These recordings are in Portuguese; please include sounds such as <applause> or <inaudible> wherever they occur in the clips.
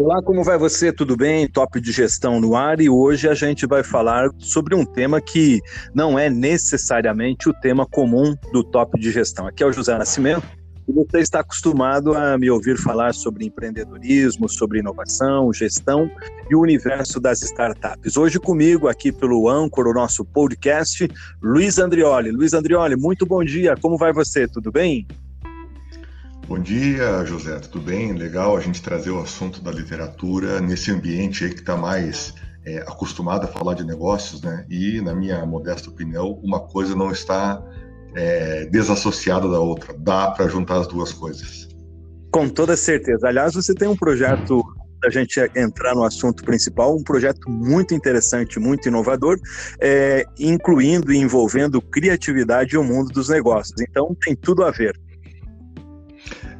Olá, como vai você? Tudo bem? Top de gestão no ar e hoje a gente vai falar sobre um tema que não é necessariamente o tema comum do top de gestão. Aqui é o José Nascimento e você está acostumado a me ouvir falar sobre empreendedorismo, sobre inovação, gestão e o universo das startups. Hoje comigo aqui pelo Anchor, o nosso podcast, Luiz Andrioli. Luiz Andrioli, muito bom dia. Como vai você? Tudo bem? Bom dia, José, tudo bem? Legal a gente trazer o assunto da literatura nesse ambiente aí que está mais é, acostumado a falar de negócios, né? E, na minha modesta opinião, uma coisa não está é, desassociada da outra. Dá para juntar as duas coisas. Com toda certeza. Aliás, você tem um projeto a gente entrar no assunto principal, um projeto muito interessante, muito inovador, é, incluindo e envolvendo criatividade e o mundo dos negócios. Então, tem tudo a ver.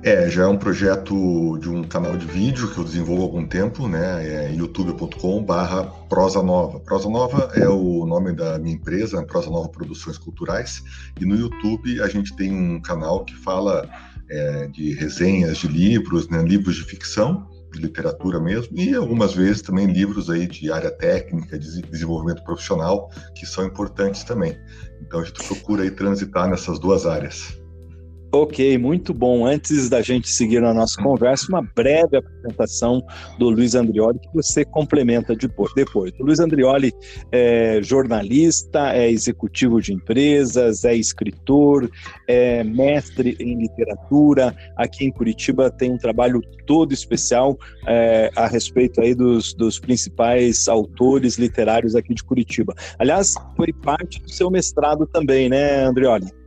É, já é um projeto de um canal de vídeo que eu desenvolvo há algum tempo, né? É youtube.com/barra Prosa Nova. Prosa Nova é o nome da minha empresa, Prosa Nova Produções Culturais. E no YouTube a gente tem um canal que fala é, de resenhas de livros, né? Livros de ficção, de literatura mesmo, e algumas vezes também livros aí de área técnica, de desenvolvimento profissional, que são importantes também. Então a gente procura aí transitar nessas duas áreas. Ok, muito bom. Antes da gente seguir na nossa conversa, uma breve apresentação do Luiz Andrioli, que você complementa depois. O Luiz Andrioli é jornalista, é executivo de empresas, é escritor, é mestre em literatura. Aqui em Curitiba tem um trabalho todo especial é, a respeito aí dos, dos principais autores literários aqui de Curitiba. Aliás, foi parte do seu mestrado também, né, Andrioli?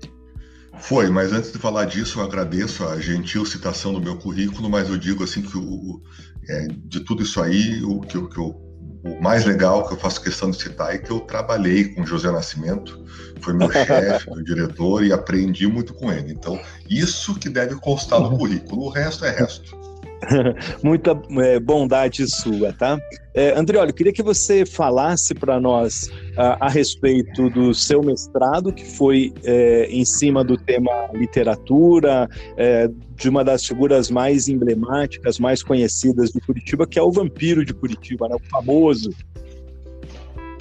Foi, mas antes de falar disso, eu agradeço a gentil citação do meu currículo, mas eu digo assim que o, é, de tudo isso aí, o que, que eu, o mais legal que eu faço questão de citar é que eu trabalhei com José Nascimento, foi meu <laughs> chefe, meu diretor, e aprendi muito com ele. Então, isso que deve constar no currículo, o resto é resto. <laughs> Muita é, bondade sua, tá? É, Andrioli, eu queria que você falasse para nós a, a, respeito do seu mestrado, que foi é, em cima do tema literatura, é, de uma das figuras mais emblemáticas, mais conhecidas de Curitiba, que é o Vampiro de Curitiba, né? o famoso.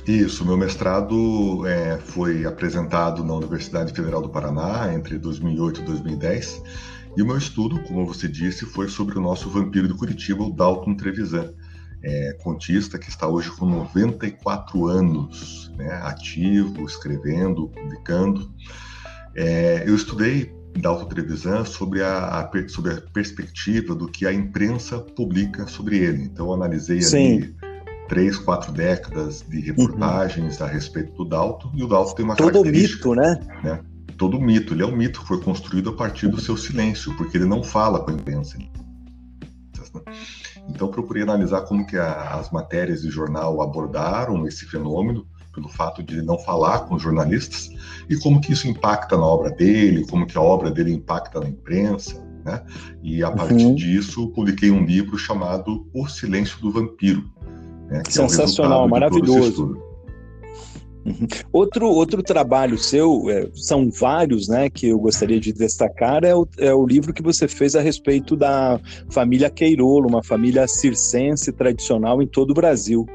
Isso, meu mestrado é, foi apresentado na Universidade Federal do Paraná entre 2008 e 2010 e o meu estudo, como você disse, foi sobre o nosso vampiro de Curitiba, o Dalton Trevisan, é, contista que está hoje com 94 anos, né, ativo, escrevendo, publicando. É, eu estudei Dalton Trevisan sobre a, a, sobre a perspectiva do que a imprensa publica sobre ele. Então, analisei Sim. ali três, quatro décadas de reportagens uhum. a respeito do Dalton, e o Dalton tem uma Todo característica... Todo mito, né? né? Todo o mito. Ele é um mito que foi construído a partir do seu silêncio, porque ele não fala com a imprensa. Então procurei analisar como que a, as matérias de jornal abordaram esse fenômeno, pelo fato de ele não falar com os jornalistas, e como que isso impacta na obra dele, como que a obra dele impacta na imprensa, né? E a partir uhum. disso publiquei um livro chamado O Silêncio do Vampiro. Né? Sensacional, é maravilhoso. Uhum. Outro, outro trabalho seu, é, são vários, né, que eu gostaria de destacar, é o, é o livro que você fez a respeito da família Queirolo, uma família circense tradicional em todo o Brasil.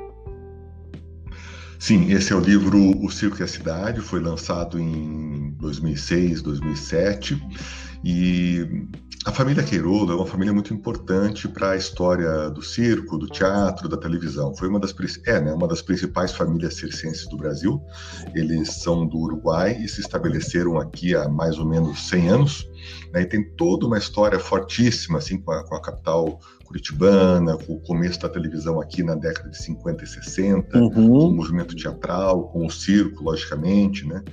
Sim, esse é o livro O Circo e a Cidade, foi lançado em 2006, 2007, e a família Queiroga é uma família muito importante para a história do circo, do teatro, da televisão. Foi uma das, é, né, uma das principais famílias circenses do Brasil. Eles são do Uruguai e se estabeleceram aqui há mais ou menos 100 anos. Né, e tem toda uma história fortíssima assim, com, a, com a capital curitibana, com o começo da televisão aqui na década de 50 e 60, uhum. com o movimento teatral, com o circo, logicamente, né?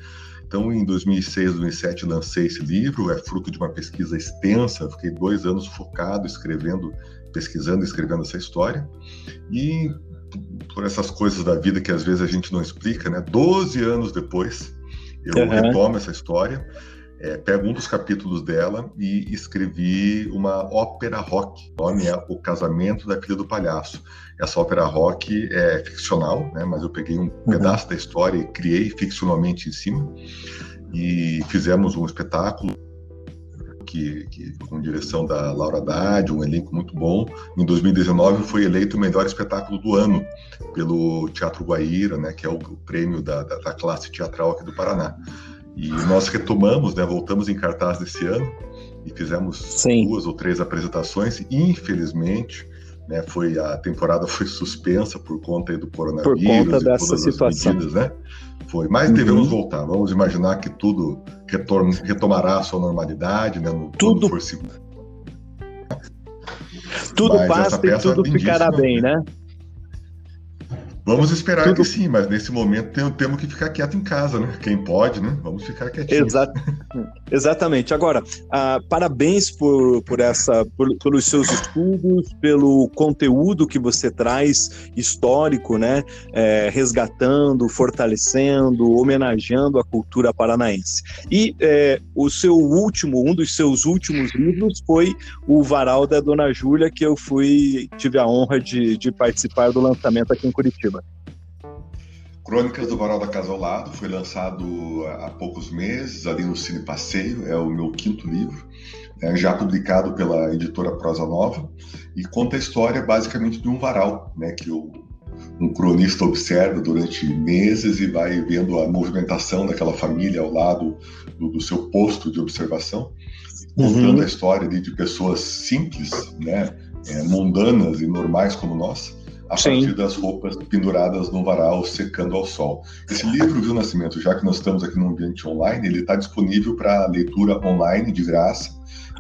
Então, em 2006, 2007, lancei esse livro, é fruto de uma pesquisa extensa, fiquei dois anos focado, escrevendo, pesquisando e escrevendo essa história. E por essas coisas da vida que às vezes a gente não explica, né? Doze anos depois, eu uhum. retomo essa história é, pego um dos capítulos dela e escrevi uma ópera rock. O nome é O Casamento da Filha do Palhaço. Essa ópera rock é ficcional, né, mas eu peguei um uhum. pedaço da história e criei ficcionalmente em cima. E fizemos um espetáculo que, que, com direção da Laura Haddad, um elenco muito bom. Em 2019 foi eleito o melhor espetáculo do ano pelo Teatro Guaíra, né, que é o, o prêmio da, da, da, classe teatral aqui do Paraná. E nós retomamos, né, voltamos em cartaz desse ano e fizemos Sim. duas ou três apresentações. Infelizmente, né, foi a temporada foi suspensa por conta do coronavírus por conta dessa situação. Medidas, né? Foi, mas uhum. devemos voltar. Vamos imaginar que tudo retomará a sua normalidade, né? No, tudo for seguro. Tudo mas passa e tudo ficará bem, né? Vamos esperar Tudo... que sim, mas nesse momento tem, temos que ficar quieto em casa, né? Quem pode, né? Vamos ficar quietinhos. Exato. Exatamente. Agora, ah, parabéns por, por essa, por, pelos seus estudos, pelo conteúdo que você traz histórico, né? É, resgatando, fortalecendo, homenageando a cultura paranaense. E é, o seu último, um dos seus últimos livros foi o Varal da Dona Júlia, que eu fui, tive a honra de, de participar do lançamento aqui em Curitiba. Crônicas do Varal da Casa ao Lado foi lançado há poucos meses ali no Cine Passeio, é o meu quinto livro, é, já publicado pela editora Prosa Nova e conta a história basicamente de um varal, né, que o, um cronista observa durante meses e vai vendo a movimentação daquela família ao lado do, do seu posto de observação, contando uhum. a história de, de pessoas simples, né, é, mundanas e normais como nós, a Sim. partir das roupas penduradas no varal secando ao sol. Esse livro, Viu Nascimento, já que nós estamos aqui no ambiente online, ele está disponível para leitura online de graça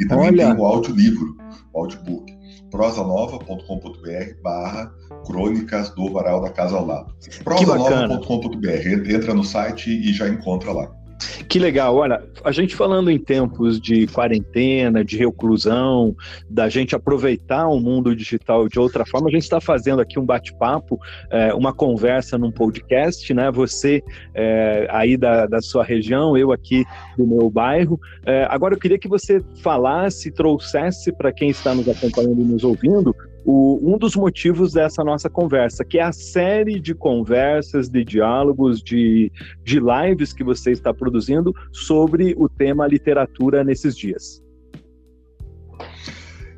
e também Olha. tem o audiolivro, o audiobook, prosanova.com.br barra crônicas do varal da casa ao lado. prosanova.com.br, entra no site e já encontra lá. Que legal. Olha, a gente falando em tempos de quarentena, de reclusão, da gente aproveitar o mundo digital de outra forma, a gente está fazendo aqui um bate-papo, é, uma conversa num podcast, né? Você é, aí da, da sua região, eu aqui do meu bairro. É, agora eu queria que você falasse, trouxesse para quem está nos acompanhando e nos ouvindo, o, um dos motivos dessa nossa conversa, que é a série de conversas, de diálogos, de, de lives que você está produzindo sobre o tema literatura nesses dias.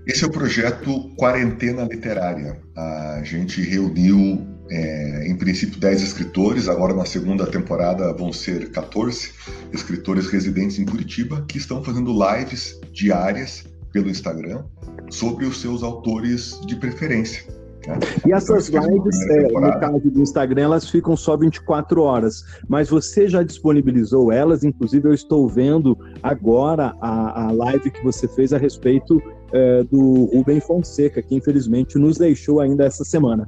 Esse é o projeto Quarentena Literária. A gente reuniu, é, em princípio, 10 escritores, agora na segunda temporada vão ser 14 escritores residentes em Curitiba, que estão fazendo lives diárias pelo Instagram sobre os seus autores de preferência. Né? E essas lives, é, no caso do Instagram, elas ficam só 24 horas, mas você já disponibilizou elas, inclusive eu estou vendo agora a, a live que você fez a respeito é, do Rubem Fonseca, que infelizmente nos deixou ainda essa semana.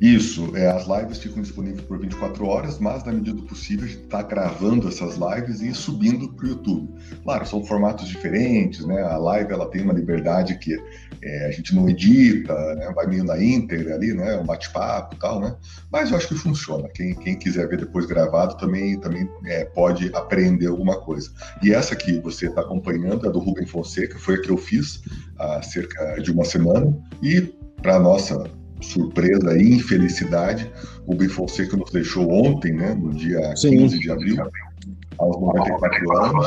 Isso, é, as lives ficam disponíveis por 24 horas, mas na medida do possível a gente está gravando essas lives e subindo para o YouTube. Claro, são formatos diferentes, né? A live ela tem uma liberdade que é, a gente não edita, né? vai meio na íntegra ali, né? Um bate-papo e tal, né? Mas eu acho que funciona. Quem, quem quiser ver depois gravado também, também é, pode aprender alguma coisa. E essa que você está acompanhando é do Rubem Fonseca, foi a que eu fiz há cerca de uma semana e para nossa surpresa e infelicidade, o Rubem Fonseca nos deixou ontem, né, no dia Sim. 15 de abril, aos 94 anos,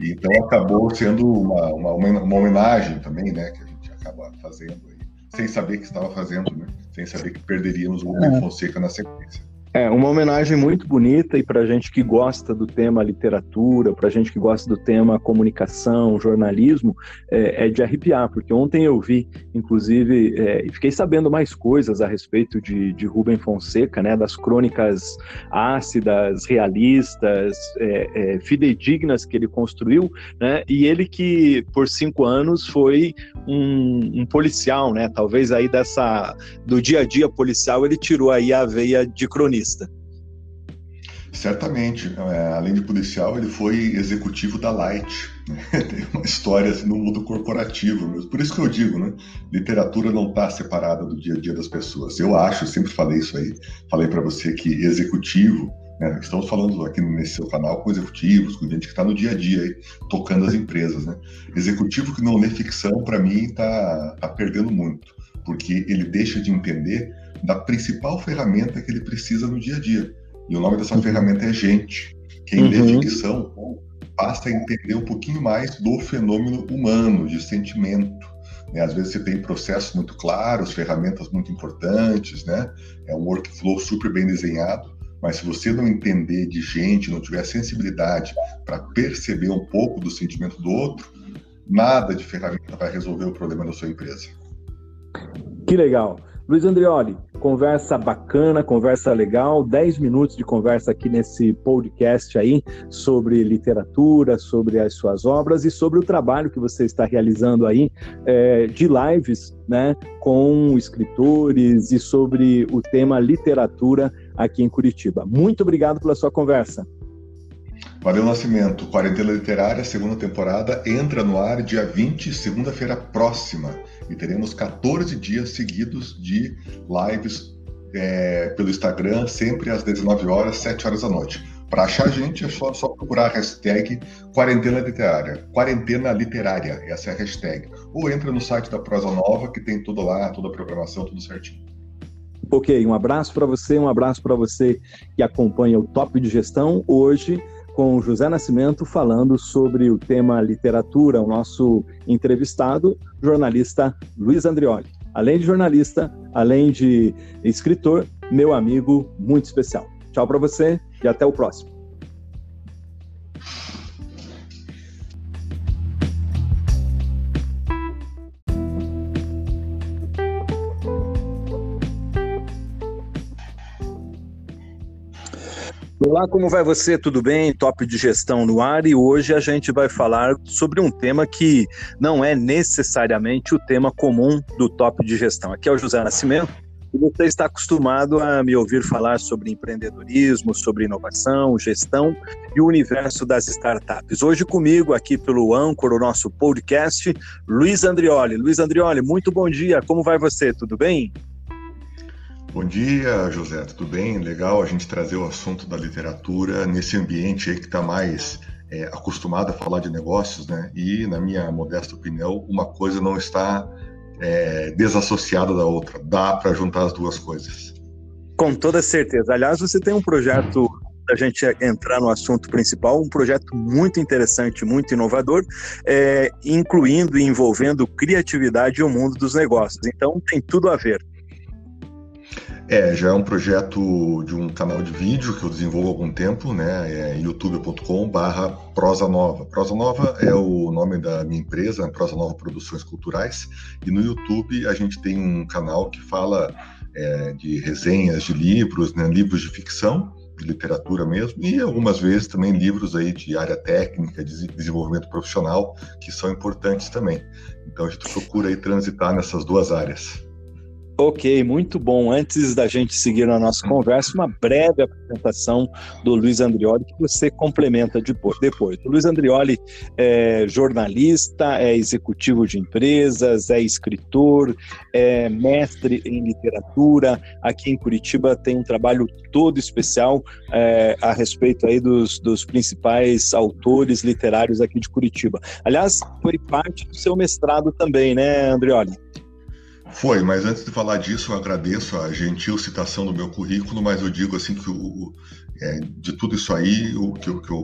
e então acabou sendo uma, uma, uma homenagem também, né, que a gente acaba fazendo aí, sem saber que estava fazendo, né, sem saber que perderíamos o Rubem é. Fonseca na sequência. É, uma homenagem muito bonita e para gente que gosta do tema literatura, para gente que gosta do tema comunicação, jornalismo, é, é de arrepiar, porque ontem eu vi, inclusive, é, fiquei sabendo mais coisas a respeito de, de Rubem Fonseca, né, das crônicas ácidas, realistas, é, é, fidedignas que ele construiu, né, e ele que por cinco anos foi um, um policial, né, talvez aí dessa, do dia a dia policial, ele tirou aí a veia de cronista Certamente. É, além de policial, ele foi executivo da Light. Né? <laughs> Tem uma história assim, no mundo corporativo mesmo. Por isso que eu digo, né? Literatura não está separada do dia a dia das pessoas. Eu acho, eu sempre falei isso aí. Falei para você que executivo, né? estamos falando aqui nesse seu canal com executivos, com gente que está no dia a dia aí, tocando as empresas. Né? Executivo que não lê ficção, para mim, está tá perdendo muito. Porque ele deixa de entender da principal ferramenta que ele precisa no dia a dia. E o nome dessa uhum. ferramenta é gente. Quem uhum. lê ficção passa a entender um pouquinho mais do fenômeno humano, de sentimento. Né? Às vezes você tem processos muito claros, ferramentas muito importantes, né? é um workflow super bem desenhado, mas se você não entender de gente, não tiver sensibilidade para perceber um pouco do sentimento do outro, nada de ferramenta vai resolver o problema da sua empresa. Que legal. Luiz Andrioli, conversa bacana, conversa legal, 10 minutos de conversa aqui nesse podcast aí sobre literatura, sobre as suas obras e sobre o trabalho que você está realizando aí é, de lives né, com escritores e sobre o tema literatura aqui em Curitiba. Muito obrigado pela sua conversa. Valeu Nascimento. Quarentena Literária, segunda temporada, entra no ar dia 20, segunda-feira próxima. E teremos 14 dias seguidos de lives é, pelo Instagram, sempre às 19 horas, 7 horas da noite. Para achar a gente, é só, só, procurar a hashtag Quarentena Literária. Quarentena Literária, essa é a hashtag. Ou entra no site da Prosa Nova, que tem tudo lá, toda a programação, tudo certinho. Ok, um abraço para você, um abraço para você que acompanha o Top de Gestão. Hoje com José Nascimento falando sobre o tema literatura, o nosso entrevistado, jornalista Luiz Andrioli. Além de jornalista, além de escritor, meu amigo muito especial. Tchau para você e até o próximo. Olá, como vai você? Tudo bem? Top de gestão no ar e hoje a gente vai falar sobre um tema que não é necessariamente o tema comum do top de gestão. Aqui é o José Nascimento e você está acostumado a me ouvir falar sobre empreendedorismo, sobre inovação, gestão e o universo das startups. Hoje comigo aqui pelo Anchor, o nosso podcast, Luiz Andrioli. Luiz Andrioli, muito bom dia. Como vai você? Tudo bem? Bom dia, José, tudo bem? Legal a gente trazer o assunto da literatura nesse ambiente aí que está mais é, acostumado a falar de negócios, né? E, na minha modesta opinião, uma coisa não está é, desassociada da outra. Dá para juntar as duas coisas. Com toda certeza. Aliás, você tem um projeto a gente entrar no assunto principal, um projeto muito interessante, muito inovador, é, incluindo e envolvendo criatividade e o mundo dos negócios. Então, tem tudo a ver. É, já é um projeto de um canal de vídeo que eu desenvolvo há algum tempo, né? É youtube.com/barra Prosa Nova. Prosa Nova é o nome da minha empresa, Prosa Nova Produções Culturais. E no YouTube a gente tem um canal que fala é, de resenhas de livros, né? Livros de ficção, de literatura mesmo, e algumas vezes também livros aí de área técnica, de desenvolvimento profissional, que são importantes também. Então a gente procura aí transitar nessas duas áreas. Ok, muito bom. Antes da gente seguir na nossa conversa, uma breve apresentação do Luiz Andrioli, que você complementa depois. O Luiz Andrioli é jornalista, é executivo de empresas, é escritor, é mestre em literatura. Aqui em Curitiba tem um trabalho todo especial é, a respeito aí dos, dos principais autores literários aqui de Curitiba. Aliás, foi parte do seu mestrado também, né, Andrioli? Foi, mas antes de falar disso, eu agradeço a gentil citação do meu currículo, mas eu digo assim que o, é, de tudo isso aí, o que, o, que eu,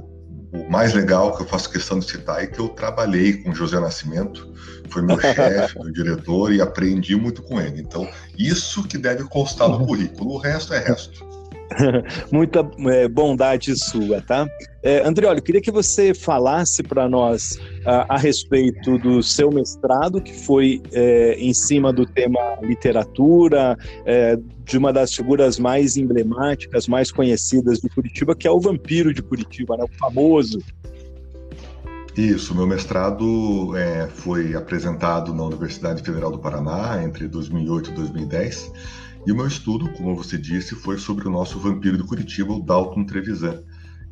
o mais legal que eu faço questão de citar é que eu trabalhei com José Nascimento, foi meu <laughs> chefe, meu diretor, e aprendi muito com ele. Então, isso que deve constar no currículo, o resto é resto. <laughs> Muita é, bondade sua, tá? É, Andrioli, queria que você falasse para nós a, a, respeito do seu mestrado, que foi é, em cima do tema literatura, é, de uma das figuras mais emblemáticas, mais conhecidas de Curitiba, que é o Vampiro de Curitiba, né? o famoso. Isso, meu mestrado é, foi apresentado na Universidade Federal do Paraná entre 2008 e 2010 e o meu estudo, como você disse, foi sobre o nosso vampiro de Curitiba, o Dalton Trevisan,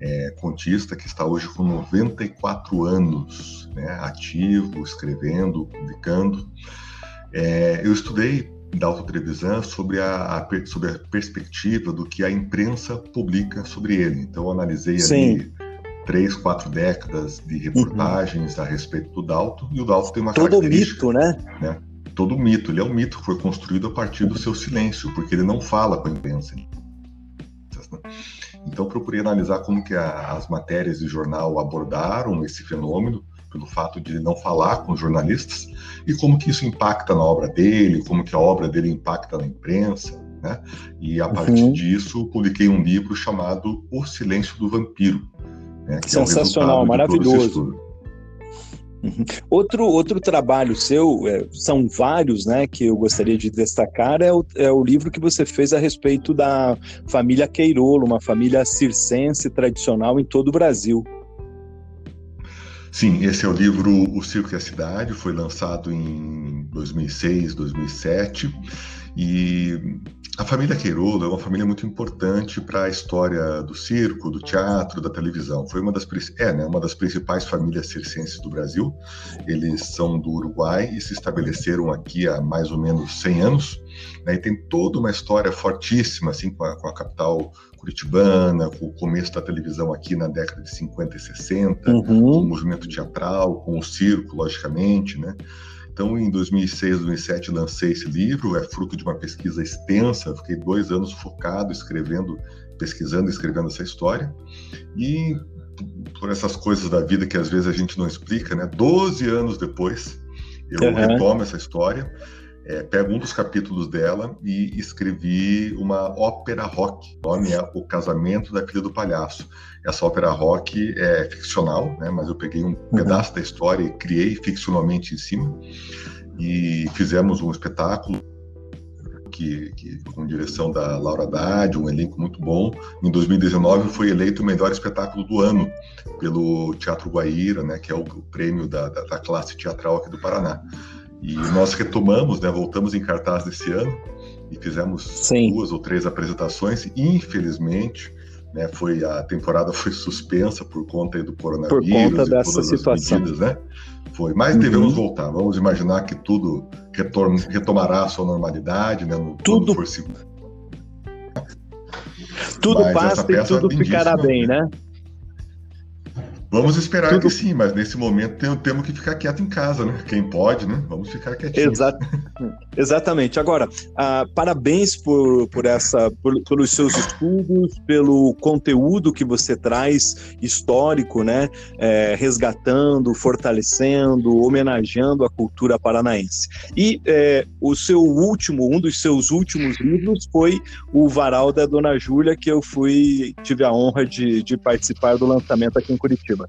é, contista que está hoje com 94 anos, né, ativo, escrevendo, publicando. É, eu estudei Dalton Trevisan sobre a, a, sobre a perspectiva do que a imprensa publica sobre ele. Então, eu analisei Sim. ali três, quatro décadas de reportagens uhum. a respeito do Dalton, e o Dalton tem uma Todo mito, né? né? Todo mito. Ele é um mito que foi construído a partir do seu silêncio, porque ele não fala com a imprensa. Então procurei analisar como que a, as matérias de jornal abordaram esse fenômeno, pelo fato de não falar com jornalistas, e como que isso impacta na obra dele, como que a obra dele impacta na imprensa, né? E a partir uhum. disso publiquei um livro chamado O Silêncio do Vampiro. Né? Sensacional, é maravilhoso. Uhum. Outro, outro trabalho seu, é, são vários, né, que eu gostaria de destacar, é o, é o livro que você fez a respeito da família Queirolo, uma família circense tradicional em todo o Brasil. Sim, esse é o livro O Circo e a Cidade, foi lançado em 2006, 2007, e a família Queirolo é uma família muito importante para a história do circo, do teatro, da televisão. Foi uma das, é, né, uma das principais famílias circenses do Brasil. Eles são do Uruguai e se estabeleceram aqui há mais ou menos 100 anos. Né, e tem toda uma história fortíssima assim, com, a, com a capital curitibana, com o começo da televisão aqui na década de 50 e 60, uhum. com o movimento teatral, com o circo, logicamente, né? Então, em 2006, 2007, lancei esse livro, é fruto de uma pesquisa extensa, fiquei dois anos focado, escrevendo, pesquisando, escrevendo essa história, e por essas coisas da vida que às vezes a gente não explica, né? Doze anos depois, eu uhum. retomo essa história, é, pego um dos capítulos dela e escrevi uma ópera rock. O nome é O Casamento da Filha do Palhaço. Essa ópera rock é ficcional, né, mas eu peguei um uhum. pedaço da história e criei ficcionalmente em cima. E fizemos um espetáculo que, que, com direção da Laura Haddad, um elenco muito bom. Em 2019 foi eleito o melhor espetáculo do ano pelo Teatro Guaíra, né, que é o, o prêmio da, da, da classe teatral aqui do Paraná. E nós retomamos, né, voltamos em cartaz desse ano e fizemos Sim. duas ou três apresentações. Infelizmente, né, foi a temporada foi suspensa por conta do coronavírus por conta dessa situação. Medidas, né? Foi, mas uhum. devemos voltar. Vamos imaginar que tudo retorn, retomará a sua normalidade, né? No, tudo for seguro. Tudo mas passa e tudo ficará bem, né? Vamos esperar Tudo... que sim, mas nesse momento tem, temos que ficar quieto em casa, né? Quem pode, né? Vamos ficar quietinho. Exato. <laughs> Exatamente. Agora, uh, parabéns por, por essa, por, pelos seus estudos, pelo conteúdo que você traz histórico, né? É, resgatando, fortalecendo, homenageando a cultura paranaense. E é, o seu último, um dos seus últimos livros foi o Varal da Dona Júlia, que eu fui, tive a honra de, de participar do lançamento aqui em Curitiba.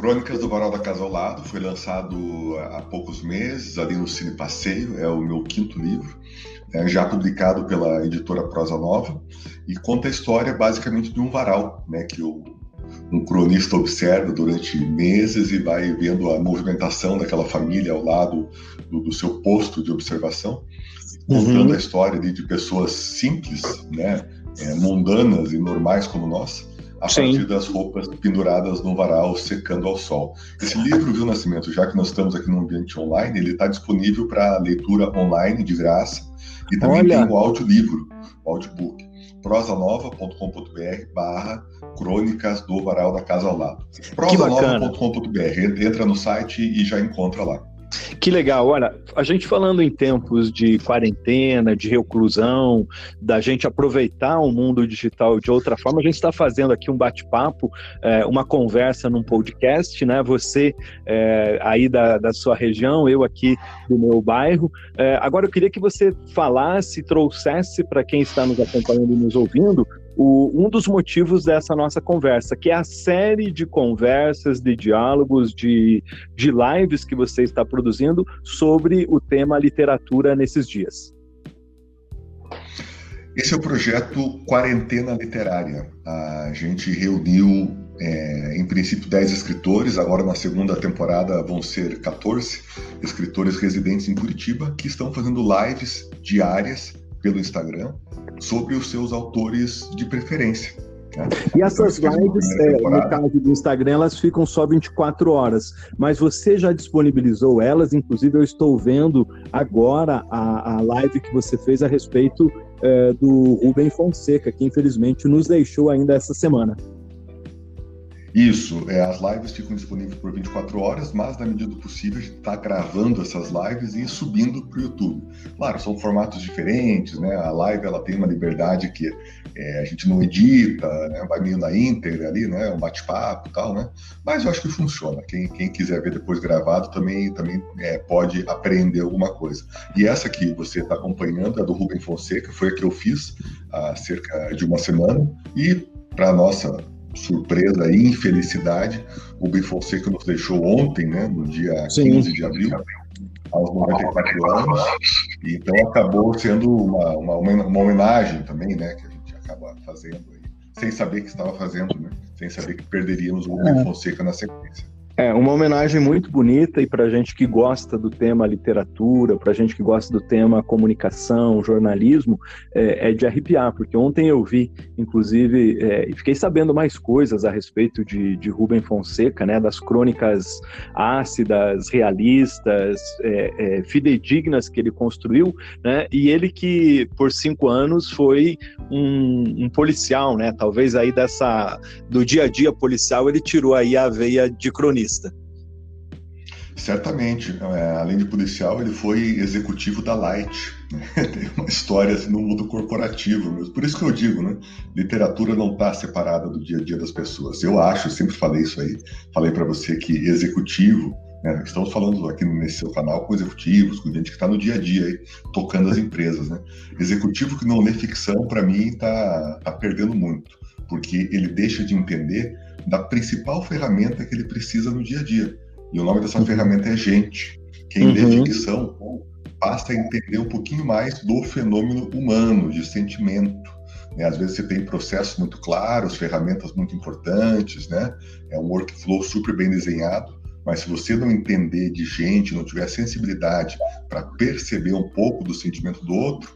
Crônicas do Varal da Casa ao Lado foi lançado há poucos meses, ali no Cine Passeio, é o meu quinto livro, é, já publicado pela editora Prosa Nova, e conta a história basicamente de um varal, né, que o, um cronista observa durante meses e vai vendo a movimentação daquela família ao lado do, do seu posto de observação, contando uhum. a história de, de pessoas simples, né, é, mundanas e normais como nós, a Sim. partir das roupas penduradas no varal, secando ao sol. Esse livro, Viu Nascimento, já que nós estamos aqui no ambiente online, ele está disponível para leitura online de graça e também Olha. tem o audiolivro, o audiobook, prosanova.com.br barra crônicas do varal da casa ao lado. prosanova.com.br, entra no site e já encontra lá. Que legal. Olha, a gente falando em tempos de quarentena, de reclusão, da gente aproveitar o mundo digital de outra forma, a gente está fazendo aqui um bate-papo, é, uma conversa num podcast, né? Você é, aí da, da sua região, eu aqui do meu bairro. É, agora eu queria que você falasse, trouxesse para quem está nos acompanhando e nos ouvindo, o, um dos motivos dessa nossa conversa, que é a série de conversas, de diálogos, de, de lives que você está produzindo sobre o tema literatura nesses dias. Esse é o projeto Quarentena Literária. A gente reuniu, é, em princípio, 10 escritores, agora na segunda temporada vão ser 14 escritores residentes em Curitiba, que estão fazendo lives diárias pelo Instagram sobre os seus autores de preferência. Né? E essas então, lives, é, no caso do Instagram, elas ficam só 24 horas, mas você já disponibilizou elas, inclusive eu estou vendo agora a, a live que você fez a respeito é, do Rubem Fonseca, que infelizmente nos deixou ainda essa semana. Isso, é, as lives ficam disponíveis por 24 horas, mas na medida do possível a gente está gravando essas lives e subindo para o YouTube. Claro, são formatos diferentes, né? A live ela tem uma liberdade que é, a gente não edita, né? vai meio na íntegra ali, né? Um bate-papo e tal, né? Mas eu acho que funciona. Quem, quem quiser ver depois gravado também, também é, pode aprender alguma coisa. E essa que você está acompanhando é do Rubem Fonseca, foi a que eu fiz há cerca de uma semana e para nossa surpresa e infelicidade, o Rubem Fonseca nos deixou ontem, né, no dia Sim. 15 de abril, aos 94 anos, e então acabou sendo uma, uma, uma homenagem também, né, que a gente acaba fazendo aí, sem saber que estava fazendo, né, sem saber que perderíamos o Rubem é. Fonseca na sequência. É, uma homenagem muito bonita e para gente que gosta do tema literatura, para gente que gosta do tema comunicação, jornalismo, é, é de arrepiar, porque ontem eu vi, inclusive, é, fiquei sabendo mais coisas a respeito de, de Rubem Fonseca, né, das crônicas ácidas, realistas, é, é, fidedignas que ele construiu, né, e ele que por cinco anos foi um, um policial, né, talvez aí dessa do dia a dia policial ele tirou aí a veia de cronista jornalista. Certamente. É, além de policial, ele foi executivo da Light. Né? <laughs> Tem uma história assim, no mundo corporativo mesmo. Por isso que eu digo, né? Literatura não está separada do dia a dia das pessoas. Eu acho, sempre falei isso aí. Falei para você que executivo, né? estamos falando aqui nesse seu canal com executivos, com gente que está no dia a dia aí, tocando as empresas. Né? Executivo que não lê ficção, para mim, está tá perdendo muito, porque ele deixa de entender da principal ferramenta que ele precisa no dia a dia. E o nome dessa ferramenta é gente. Quem uhum. lê ficção passa a entender um pouquinho mais do fenômeno humano, de sentimento. Né? Às vezes você tem processos muito claros, ferramentas muito importantes, né? é um workflow super bem desenhado, mas se você não entender de gente, não tiver sensibilidade para perceber um pouco do sentimento do outro,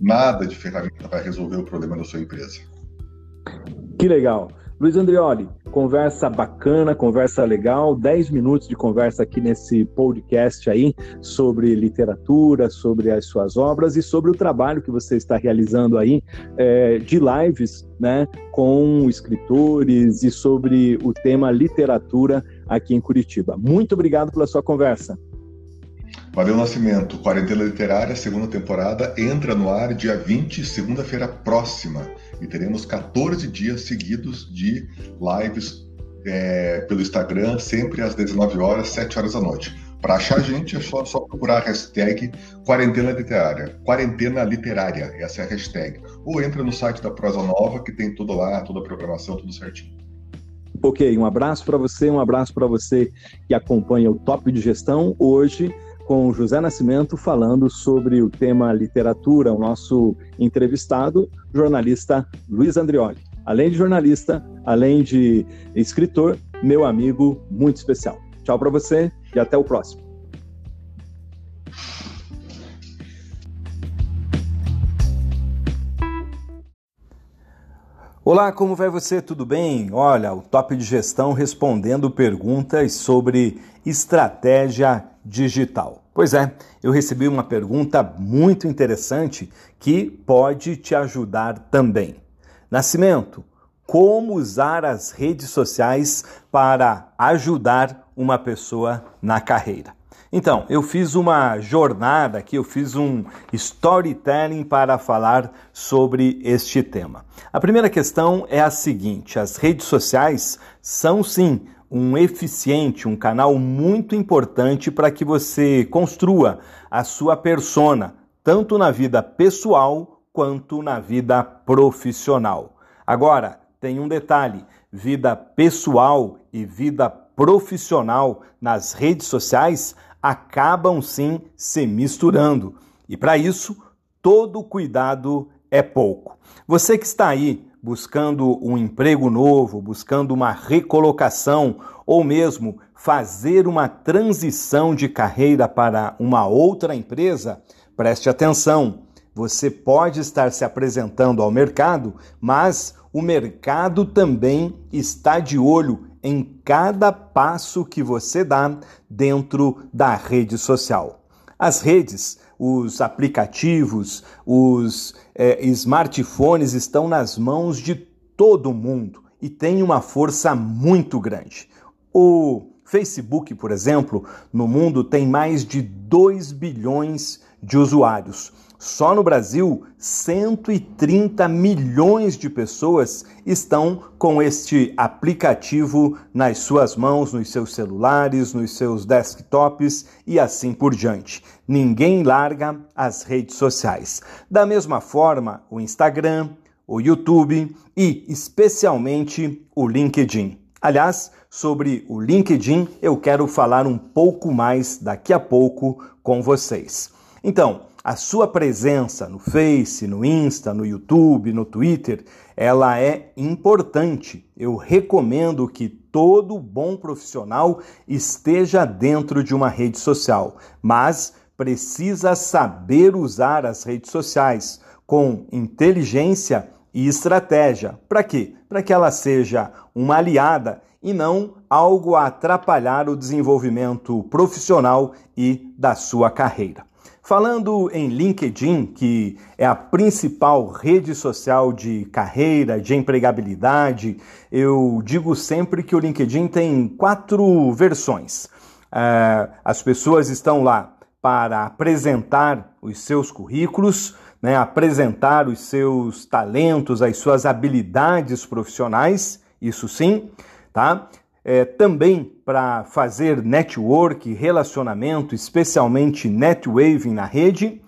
nada de ferramenta vai resolver o problema da sua empresa. Que legal. Luiz Andrioli, conversa bacana, conversa legal, 10 minutos de conversa aqui nesse podcast aí sobre literatura, sobre as suas obras e sobre o trabalho que você está realizando aí é, de lives né, com escritores e sobre o tema literatura aqui em Curitiba. Muito obrigado pela sua conversa. Valeu Nascimento, Quarentena Literária, segunda temporada, entra no ar dia 20, segunda-feira próxima. E teremos 14 dias seguidos de lives é, pelo Instagram, sempre às 19 horas, 7 horas da noite. Para achar a gente é só, só procurar a hashtag Quarentena Literária. Quarentena Literária, essa é a hashtag. Ou entra no site da Prosa Nova, que tem tudo lá, toda a programação, tudo certinho. Ok, um abraço para você, um abraço para você que acompanha o Top de Gestão. Hoje com José Nascimento falando sobre o tema literatura, o nosso entrevistado, jornalista Luiz Andrioli. Além de jornalista, além de escritor, meu amigo muito especial. Tchau para você e até o próximo. Olá, como vai você? Tudo bem? Olha, o Top de Gestão respondendo perguntas sobre estratégia digital. Pois é, eu recebi uma pergunta muito interessante que pode te ajudar também. Nascimento, como usar as redes sociais para ajudar uma pessoa na carreira? Então, eu fiz uma jornada aqui, eu fiz um storytelling para falar sobre este tema. A primeira questão é a seguinte: as redes sociais são sim um eficiente, um canal muito importante para que você construa a sua persona, tanto na vida pessoal quanto na vida profissional. Agora, tem um detalhe: vida pessoal e vida profissional nas redes sociais acabam sim se misturando. E para isso, todo cuidado é pouco. Você que está aí buscando um emprego novo, buscando uma recolocação ou mesmo fazer uma transição de carreira para uma outra empresa, preste atenção. Você pode estar se apresentando ao mercado, mas o mercado também está de olho em cada passo que você dá dentro da rede social. As redes os aplicativos, os é, smartphones estão nas mãos de todo mundo e tem uma força muito grande. O Facebook, por exemplo, no mundo tem mais de 2 bilhões de usuários. Só no Brasil, 130 milhões de pessoas estão com este aplicativo nas suas mãos, nos seus celulares, nos seus desktops e assim por diante. Ninguém larga as redes sociais. Da mesma forma, o Instagram, o YouTube e especialmente o LinkedIn. Aliás, sobre o LinkedIn eu quero falar um pouco mais daqui a pouco com vocês. Então, a sua presença no Face, no Insta, no YouTube, no Twitter, ela é importante. Eu recomendo que todo bom profissional esteja dentro de uma rede social, mas precisa saber usar as redes sociais com inteligência e estratégia. Para quê? Para que ela seja uma aliada e não algo a atrapalhar o desenvolvimento profissional e da sua carreira. Falando em LinkedIn, que é a principal rede social de carreira, de empregabilidade, eu digo sempre que o LinkedIn tem quatro versões. É, as pessoas estão lá para apresentar os seus currículos, né, apresentar os seus talentos, as suas habilidades profissionais, isso sim, tá? é, também para fazer network, relacionamento, especialmente netwaving na rede,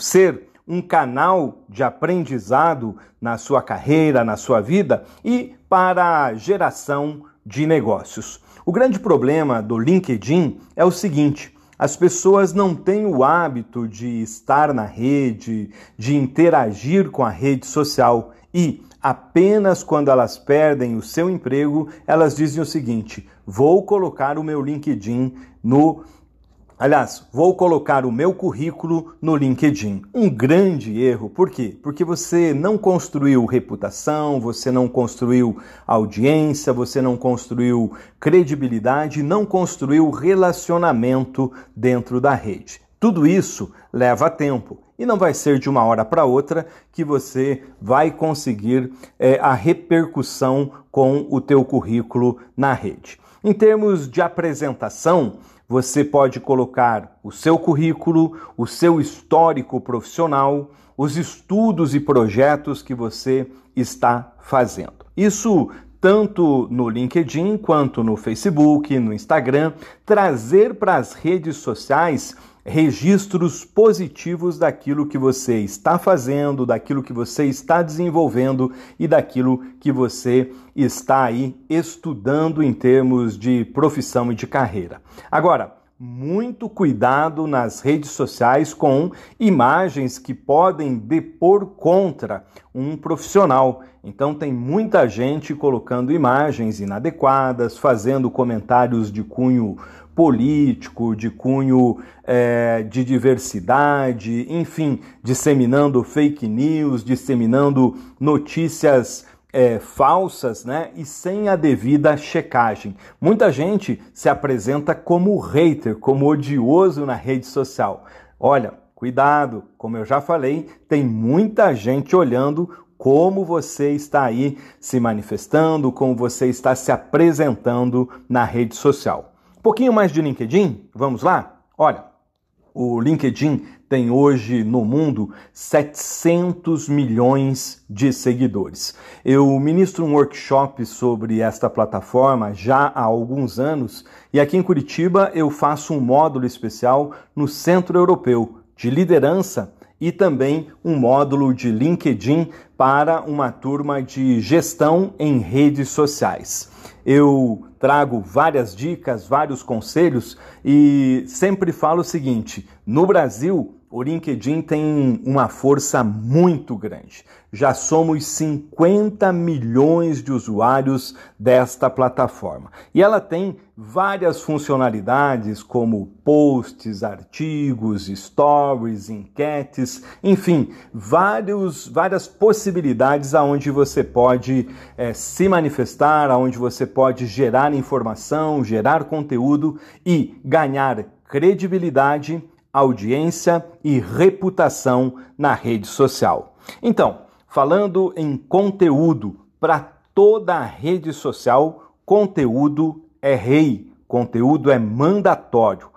ser um canal de aprendizado na sua carreira, na sua vida e para geração de negócios. O grande problema do LinkedIn é o seguinte: as pessoas não têm o hábito de estar na rede, de interagir com a rede social e apenas quando elas perdem o seu emprego, elas dizem o seguinte: vou colocar o meu LinkedIn no. Aliás, vou colocar o meu currículo no LinkedIn. Um grande erro. Por quê? Porque você não construiu reputação, você não construiu audiência, você não construiu credibilidade, não construiu relacionamento dentro da rede. Tudo isso leva tempo e não vai ser de uma hora para outra que você vai conseguir é, a repercussão com o teu currículo na rede. Em termos de apresentação, você pode colocar o seu currículo, o seu histórico profissional, os estudos e projetos que você está fazendo. Isso tanto no LinkedIn quanto no Facebook, no Instagram, trazer para as redes sociais registros positivos daquilo que você está fazendo, daquilo que você está desenvolvendo e daquilo que você está aí estudando em termos de profissão e de carreira. Agora, muito cuidado nas redes sociais com imagens que podem depor contra um profissional. Então, tem muita gente colocando imagens inadequadas, fazendo comentários de cunho político, de cunho é, de diversidade, enfim, disseminando fake news, disseminando notícias é, falsas né, e sem a devida checagem. Muita gente se apresenta como hater, como odioso na rede social. Olha, cuidado, como eu já falei, tem muita gente olhando como você está aí se manifestando, como você está se apresentando na rede social. Pouquinho mais de LinkedIn, vamos lá? Olha, o LinkedIn tem hoje no mundo 700 milhões de seguidores. Eu ministro um workshop sobre esta plataforma já há alguns anos e aqui em Curitiba eu faço um módulo especial no Centro Europeu de Liderança e também um módulo de LinkedIn para uma turma de gestão em redes sociais. Eu trago várias dicas, vários conselhos e sempre falo o seguinte: no Brasil, o LinkedIn tem uma força muito grande. Já somos 50 milhões de usuários desta plataforma. E ela tem várias funcionalidades como posts, artigos, stories, enquetes, enfim, vários, várias possibilidades aonde você pode é, se manifestar, aonde você pode gerar informação, gerar conteúdo e ganhar credibilidade audiência e reputação na rede social. Então, falando em conteúdo para toda rede social, conteúdo é rei, conteúdo é mandatório.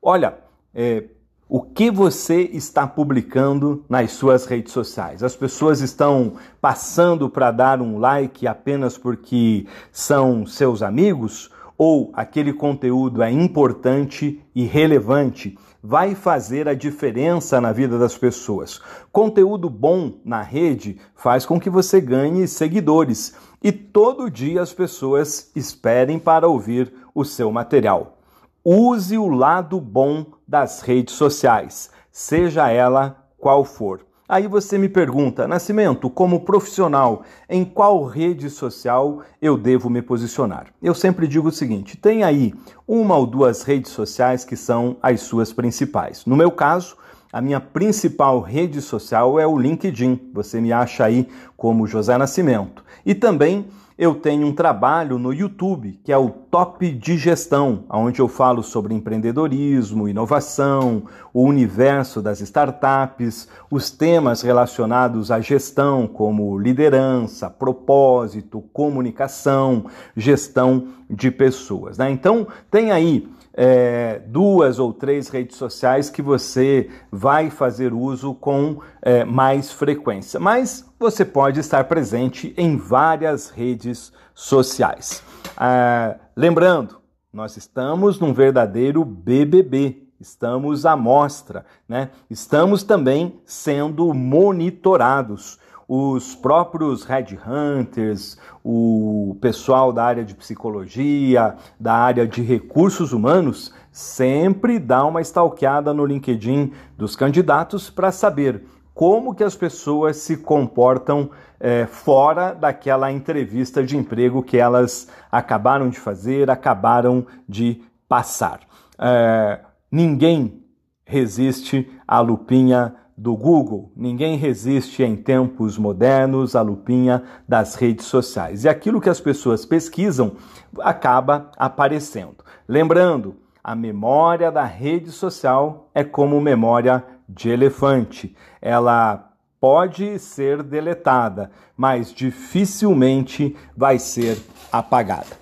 Olha, é, o que você está publicando nas suas redes sociais? As pessoas estão passando para dar um like apenas porque são seus amigos? Ou aquele conteúdo é importante e relevante? Vai fazer a diferença na vida das pessoas. Conteúdo bom na rede faz com que você ganhe seguidores e todo dia as pessoas esperem para ouvir o seu material. Use o lado bom das redes sociais, seja ela qual for. Aí você me pergunta, Nascimento, como profissional, em qual rede social eu devo me posicionar? Eu sempre digo o seguinte: tem aí uma ou duas redes sociais que são as suas principais. No meu caso, a minha principal rede social é o LinkedIn. Você me acha aí como José Nascimento. E também eu tenho um trabalho no YouTube, que é o Top de Gestão, onde eu falo sobre empreendedorismo, inovação, o universo das startups, os temas relacionados à gestão, como liderança, propósito, comunicação, gestão de pessoas. Né? Então, tem aí é, duas ou três redes sociais que você vai fazer uso com é, mais frequência. Mas você pode estar presente em várias redes sociais. Ah, lembrando, nós estamos num verdadeiro BBB. Estamos à mostra, né? Estamos também sendo monitorados os próprios headhunters, o pessoal da área de psicologia, da área de recursos humanos, sempre dá uma stalkeada no LinkedIn dos candidatos para saber como que as pessoas se comportam é, fora daquela entrevista de emprego que elas acabaram de fazer, acabaram de passar. É, ninguém resiste à lupinha do Google. Ninguém resiste em tempos modernos à lupinha das redes sociais. E aquilo que as pessoas pesquisam acaba aparecendo. Lembrando, a memória da rede social é como memória de elefante. Ela pode ser deletada, mas dificilmente vai ser apagada.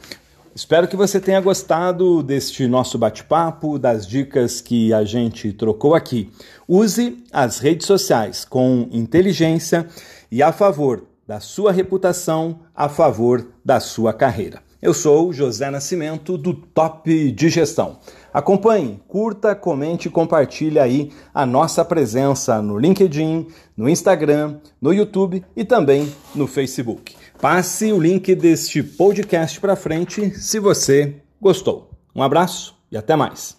Espero que você tenha gostado deste nosso bate-papo, das dicas que a gente trocou aqui. Use as redes sociais com inteligência e a favor da sua reputação, a favor da sua carreira. Eu sou José Nascimento do Top de Gestão. Acompanhe, curta, comente e compartilhe aí a nossa presença no LinkedIn, no Instagram, no YouTube e também no Facebook. Passe o link deste podcast para frente se você gostou. Um abraço e até mais.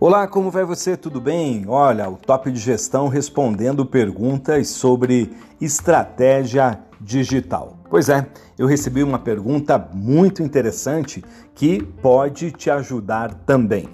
Olá, como vai você? Tudo bem? Olha, o Top de Gestão respondendo perguntas sobre estratégia digital. Pois é, eu recebi uma pergunta muito interessante que pode te ajudar também.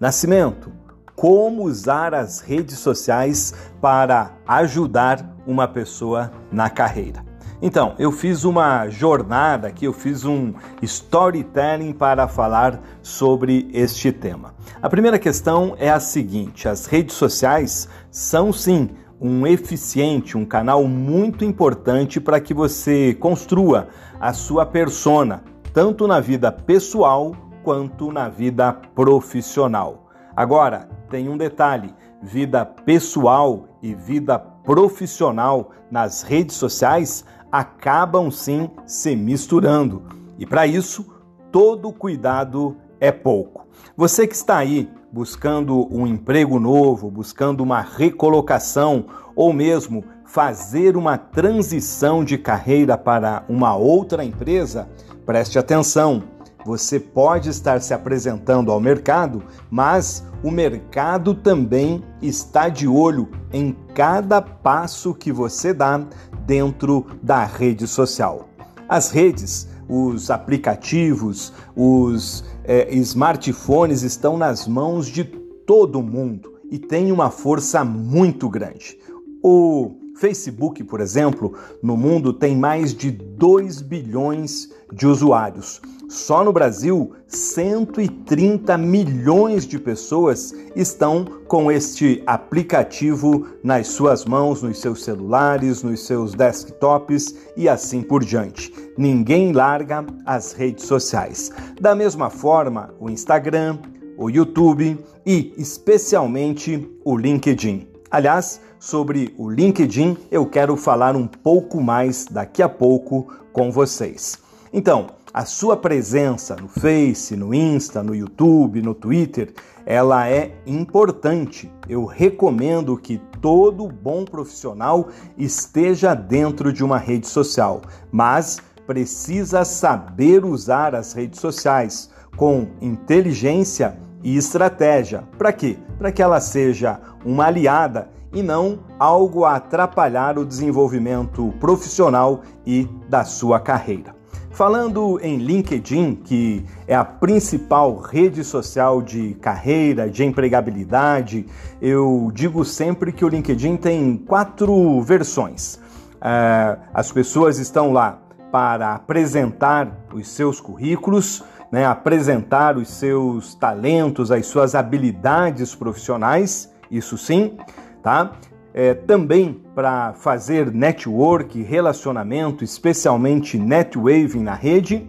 Nascimento, como usar as redes sociais para ajudar uma pessoa na carreira. Então, eu fiz uma jornada aqui, eu fiz um storytelling para falar sobre este tema. A primeira questão é a seguinte: as redes sociais são sim um eficiente, um canal muito importante para que você construa a sua persona, tanto na vida pessoal quanto na vida profissional. Agora, tem um detalhe: vida pessoal e vida profissional nas redes sociais acabam sim se misturando. E para isso, todo cuidado é pouco. Você que está aí buscando um emprego novo, buscando uma recolocação ou mesmo fazer uma transição de carreira para uma outra empresa, preste atenção você pode estar se apresentando ao mercado, mas o mercado também está de olho em cada passo que você dá dentro da rede social. As redes, os aplicativos, os é, smartphones estão nas mãos de todo mundo e têm uma força muito grande. O Facebook, por exemplo, no mundo tem mais de 2 bilhões de usuários. Só no Brasil, 130 milhões de pessoas estão com este aplicativo nas suas mãos, nos seus celulares, nos seus desktops e assim por diante. Ninguém larga as redes sociais. Da mesma forma, o Instagram, o YouTube e especialmente o LinkedIn. Aliás, sobre o LinkedIn eu quero falar um pouco mais daqui a pouco com vocês. Então, a sua presença no Face, no Insta, no YouTube, no Twitter, ela é importante. Eu recomendo que todo bom profissional esteja dentro de uma rede social, mas precisa saber usar as redes sociais com inteligência e estratégia. Para quê? Para que ela seja uma aliada e não algo a atrapalhar o desenvolvimento profissional e da sua carreira. Falando em LinkedIn, que é a principal rede social de carreira, de empregabilidade, eu digo sempre que o LinkedIn tem quatro versões. Uh, as pessoas estão lá para apresentar os seus currículos, né, apresentar os seus talentos, as suas habilidades profissionais, isso sim, tá? É, também para fazer network, relacionamento, especialmente netwaving na rede,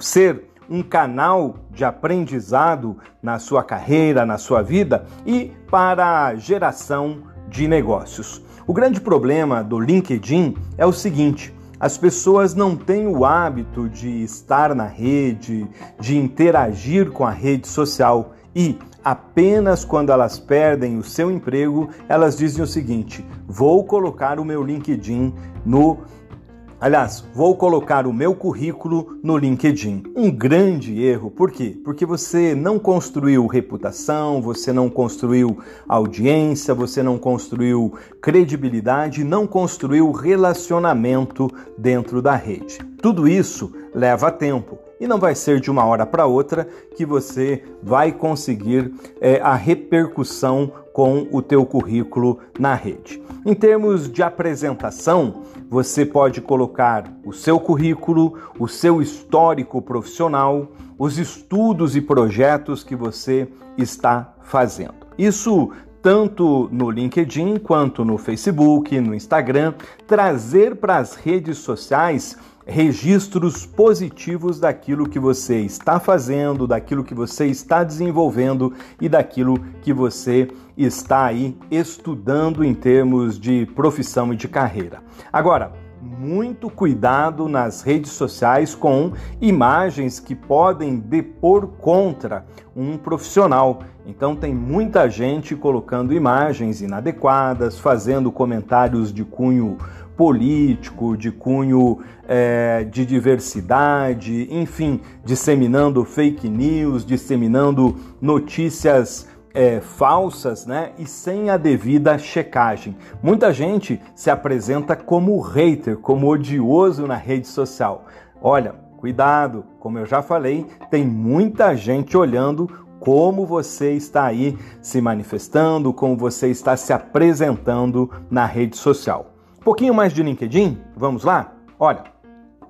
ser um canal de aprendizado na sua carreira, na sua vida e para geração de negócios. O grande problema do LinkedIn é o seguinte: as pessoas não têm o hábito de estar na rede, de interagir com a rede social e apenas quando elas perdem o seu emprego, elas dizem o seguinte: vou colocar o meu LinkedIn no. Aliás, vou colocar o meu currículo no LinkedIn. Um grande erro, por quê? Porque você não construiu reputação, você não construiu audiência, você não construiu credibilidade, não construiu relacionamento dentro da rede. Tudo isso leva tempo e não vai ser de uma hora para outra que você vai conseguir é, a repercussão com o teu currículo na rede. Em termos de apresentação, você pode colocar o seu currículo, o seu histórico profissional, os estudos e projetos que você está fazendo. Isso tanto no LinkedIn quanto no Facebook, no Instagram, trazer para as redes sociais registros positivos daquilo que você está fazendo, daquilo que você está desenvolvendo e daquilo que você está aí estudando em termos de profissão e de carreira. Agora, muito cuidado nas redes sociais com imagens que podem depor contra um profissional. Então, tem muita gente colocando imagens inadequadas, fazendo comentários de cunho político, de cunho é, de diversidade, enfim, disseminando fake news, disseminando notícias é, falsas né, e sem a devida checagem. Muita gente se apresenta como hater, como odioso na rede social. Olha, cuidado, como eu já falei, tem muita gente olhando como você está aí se manifestando, como você está se apresentando na rede social pouquinho mais de LinkedIn, vamos lá? Olha,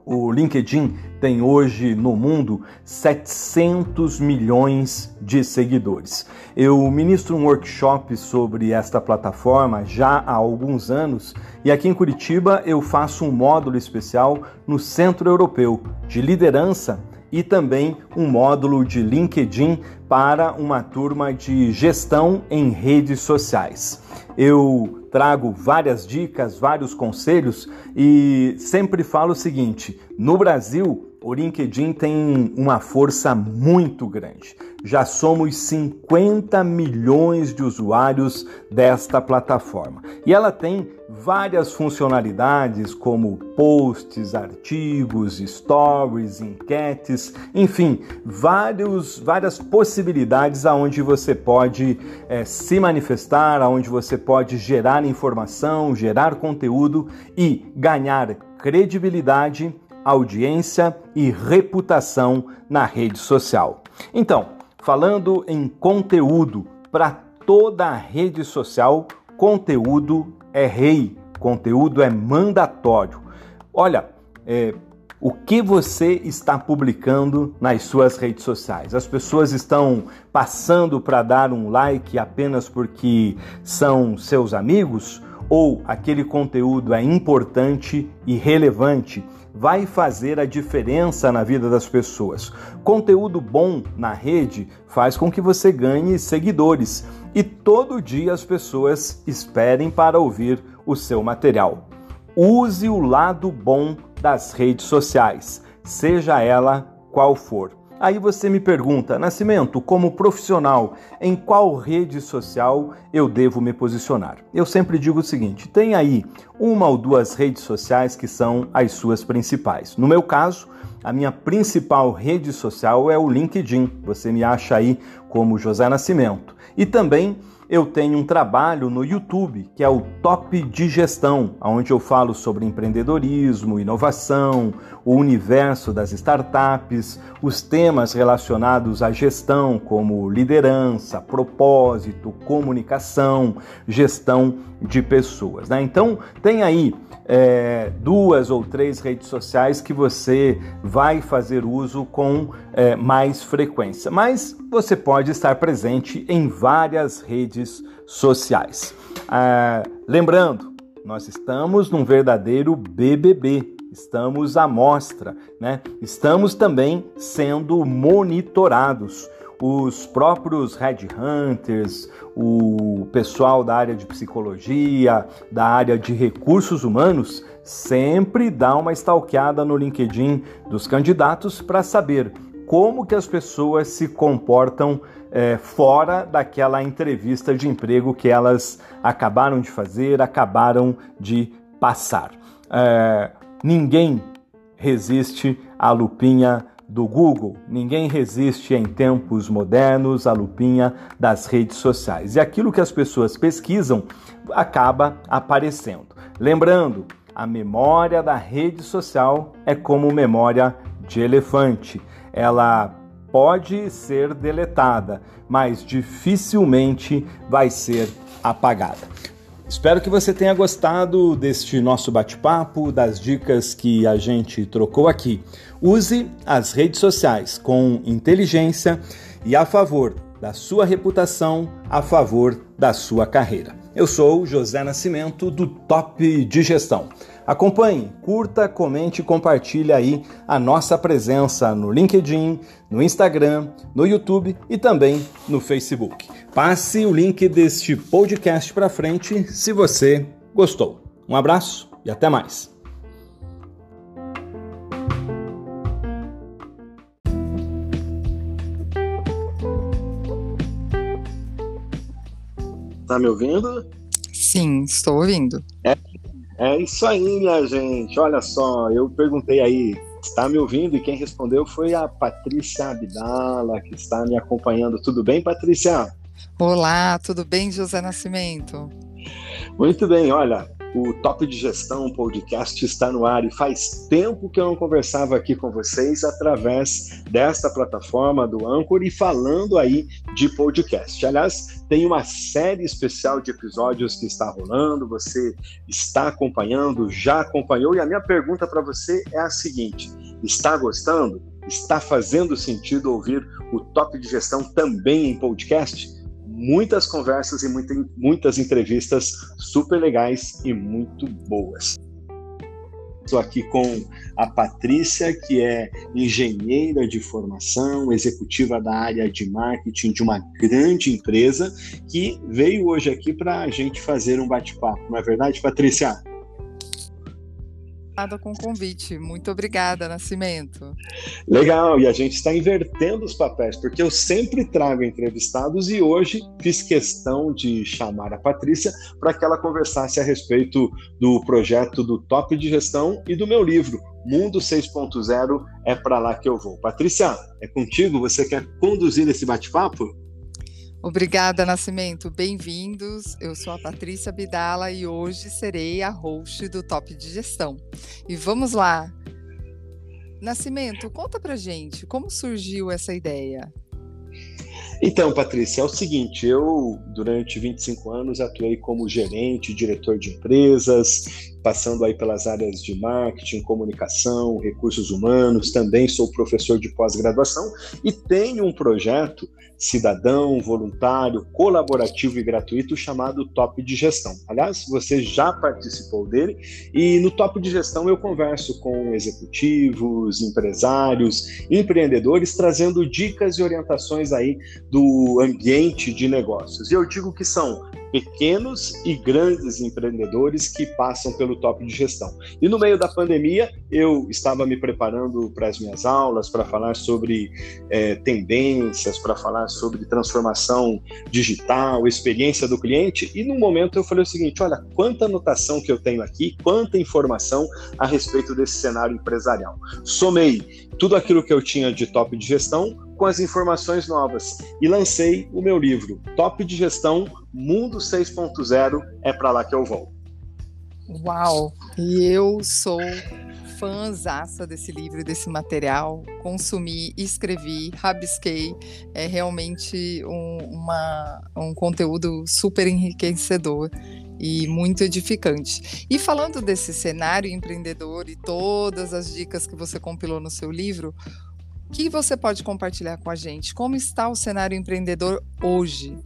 o LinkedIn tem hoje no mundo 700 milhões de seguidores. Eu ministro um workshop sobre esta plataforma já há alguns anos e aqui em Curitiba eu faço um módulo especial no Centro Europeu de Liderança e também um módulo de LinkedIn para uma turma de gestão em redes sociais. Eu trago várias dicas, vários conselhos e sempre falo o seguinte: no Brasil, o LinkedIn tem uma força muito grande. Já somos 50 milhões de usuários desta plataforma. E ela tem várias funcionalidades como posts, artigos, stories, enquetes, enfim, vários, várias possibilidades aonde você pode é, se manifestar, aonde você pode gerar informação, gerar conteúdo e ganhar credibilidade audiência e reputação na rede social. Então, falando em conteúdo para toda a rede social, conteúdo é rei, conteúdo é mandatório. Olha, é, O que você está publicando nas suas redes sociais? As pessoas estão passando para dar um like apenas porque são seus amigos? Ou aquele conteúdo é importante e relevante? Vai fazer a diferença na vida das pessoas. Conteúdo bom na rede faz com que você ganhe seguidores e todo dia as pessoas esperem para ouvir o seu material. Use o lado bom das redes sociais, seja ela qual for. Aí você me pergunta, Nascimento, como profissional, em qual rede social eu devo me posicionar? Eu sempre digo o seguinte: tem aí uma ou duas redes sociais que são as suas principais. No meu caso, a minha principal rede social é o LinkedIn. Você me acha aí como José Nascimento. E também eu tenho um trabalho no YouTube que é o Top de Gestão, onde eu falo sobre empreendedorismo, inovação, o universo das startups, os temas relacionados à gestão, como liderança, propósito, comunicação, gestão de pessoas. Né? Então, tem aí é, duas ou três redes sociais que você vai fazer uso com é, mais frequência, mas você pode estar presente em várias redes sociais. É, lembrando, nós estamos num verdadeiro BBB. Estamos à mostra, né? Estamos também sendo monitorados os próprios headhunters, o pessoal da área de psicologia, da área de recursos humanos, sempre dá uma stalkeada no LinkedIn dos candidatos para saber como que as pessoas se comportam é, fora daquela entrevista de emprego que elas acabaram de fazer, acabaram de passar. É, ninguém resiste à lupinha do Google, ninguém resiste em tempos modernos à lupinha das redes sociais. E aquilo que as pessoas pesquisam acaba aparecendo. Lembrando, a memória da rede social é como memória de elefante. Ela pode ser deletada, mas dificilmente vai ser apagada. Espero que você tenha gostado deste nosso bate-papo, das dicas que a gente trocou aqui. Use as redes sociais com inteligência e a favor da sua reputação, a favor da sua carreira. Eu sou José Nascimento do Top de Gestão. Acompanhe, curta, comente e compartilhe aí a nossa presença no LinkedIn, no Instagram, no YouTube e também no Facebook. Passe o link deste podcast para frente se você gostou. Um abraço e até mais. Tá me ouvindo? Sim, estou ouvindo. É, é isso aí, minha gente. Olha só, eu perguntei aí está me ouvindo e quem respondeu foi a Patrícia Abdala, que está me acompanhando. Tudo bem, Patrícia? Olá, tudo bem, José Nascimento? Muito bem, olha, o Top de Gestão podcast está no ar e faz tempo que eu não conversava aqui com vocês através desta plataforma do Anchor e falando aí de podcast. Aliás, tem uma série especial de episódios que está rolando, você está acompanhando, já acompanhou e a minha pergunta para você é a seguinte: está gostando? Está fazendo sentido ouvir o Top de Gestão também em podcast? Muitas conversas e muita, muitas entrevistas super legais e muito boas. Estou aqui com a Patrícia, que é engenheira de formação, executiva da área de marketing de uma grande empresa, que veio hoje aqui para a gente fazer um bate-papo. Não é verdade, Patrícia? Com o convite. Muito obrigada, Nascimento. Legal, e a gente está invertendo os papéis, porque eu sempre trago entrevistados e hoje fiz questão de chamar a Patrícia para que ela conversasse a respeito do projeto do Top de Gestão e do meu livro, Mundo 6.0 é para lá que eu vou. Patrícia, é contigo? Você quer conduzir esse bate-papo? Obrigada, Nascimento. Bem-vindos. Eu sou a Patrícia Bidala e hoje serei a host do Top de Gestão. E vamos lá. Nascimento, conta pra gente como surgiu essa ideia. Então, Patrícia, é o seguinte: eu, durante 25 anos, atuei como gerente, diretor de empresas, passando aí pelas áreas de marketing, comunicação, recursos humanos, também sou professor de pós-graduação e tenho um projeto cidadão, voluntário, colaborativo e gratuito chamado Top de Gestão. Aliás, você já participou dele e no Top de Gestão eu converso com executivos, empresários, empreendedores, trazendo dicas e orientações aí do ambiente de negócios. E eu digo que são pequenos e grandes empreendedores que passam pelo top de gestão. E no meio da pandemia, eu estava me preparando para as minhas aulas, para falar sobre é, tendências, para falar sobre transformação digital, experiência do cliente, e no momento eu falei o seguinte: olha, quanta anotação que eu tenho aqui, quanta informação a respeito desse cenário empresarial. Somei tudo aquilo que eu tinha de top de gestão com as informações novas e lancei o meu livro Top de Gestão Mundo 6.0 é para lá que eu vou. Uau! E eu sou fãzaça desse livro, desse material, consumi, escrevi, rabisquei, é realmente um, uma, um conteúdo super enriquecedor e muito edificante. E falando desse cenário empreendedor e todas as dicas que você compilou no seu livro, o que você pode compartilhar com a gente? Como está o cenário empreendedor hoje?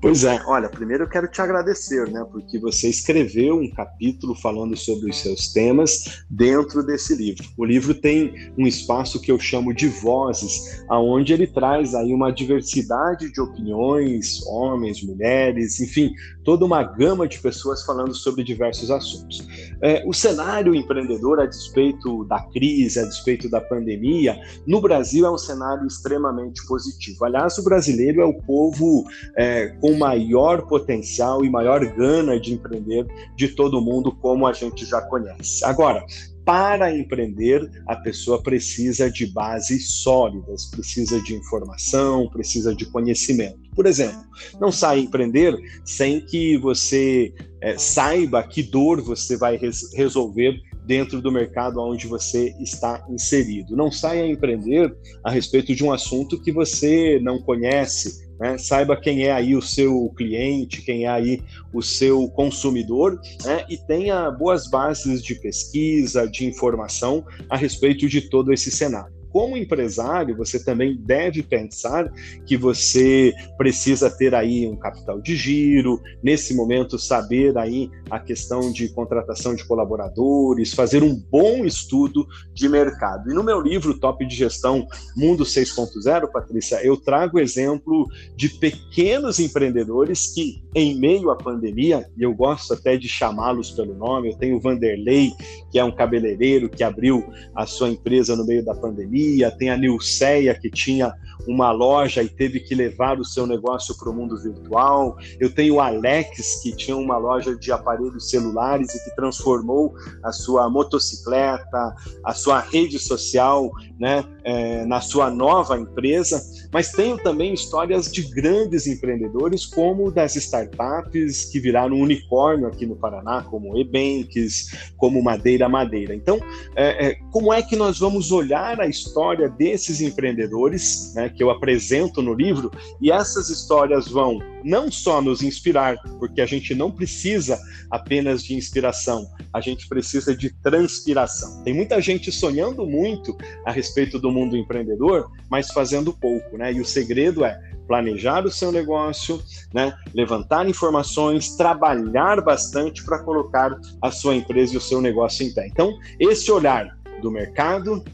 Pois é, olha, primeiro eu quero te agradecer, né, porque você escreveu um capítulo falando sobre os seus temas dentro desse livro. O livro tem um espaço que eu chamo de vozes, aonde ele traz aí uma diversidade de opiniões, homens, mulheres, enfim, toda uma gama de pessoas falando sobre diversos assuntos. É, o cenário empreendedor, a despeito da crise, a despeito da pandemia, no Brasil é um cenário extremamente positivo. Aliás, o brasileiro é o povo é, com maior potencial e maior gana de empreender de todo mundo, como a gente já conhece. Agora, para empreender, a pessoa precisa de bases sólidas, precisa de informação, precisa de conhecimento. Por exemplo, não sai empreender sem que você é, saiba que dor você vai res resolver dentro do mercado onde você está inserido. Não saia a empreender a respeito de um assunto que você não conhece, né? Saiba quem é aí o seu cliente, quem é aí o seu consumidor, né? e tenha boas bases de pesquisa, de informação a respeito de todo esse cenário como empresário, você também deve pensar que você precisa ter aí um capital de giro, nesse momento saber aí a questão de contratação de colaboradores, fazer um bom estudo de mercado. E no meu livro Top de Gestão Mundo 6.0, Patrícia, eu trago exemplo de pequenos empreendedores que em meio à pandemia, e eu gosto até de chamá-los pelo nome, eu tenho o Vanderlei, que é um cabeleireiro que abriu a sua empresa no meio da pandemia, tem a Nilceia, que tinha uma loja e teve que levar o seu negócio para o mundo virtual. Eu tenho o Alex, que tinha uma loja de aparelhos celulares e que transformou a sua motocicleta, a sua rede social, né, é, na sua nova empresa. Mas tenho também histórias de grandes empreendedores, como das startups que viraram unicórnio aqui no Paraná, como Ebanks, como Madeira Madeira. Então, é, é, como é que nós vamos olhar a história desses empreendedores, né, que eu apresento no livro, e essas histórias vão não só nos inspirar, porque a gente não precisa apenas de inspiração, a gente precisa de transpiração. Tem muita gente sonhando muito a respeito do mundo empreendedor, mas fazendo pouco, né? E o segredo é planejar o seu negócio, né? levantar informações, trabalhar bastante para colocar a sua empresa e o seu negócio em pé. Então, esse olhar do mercado,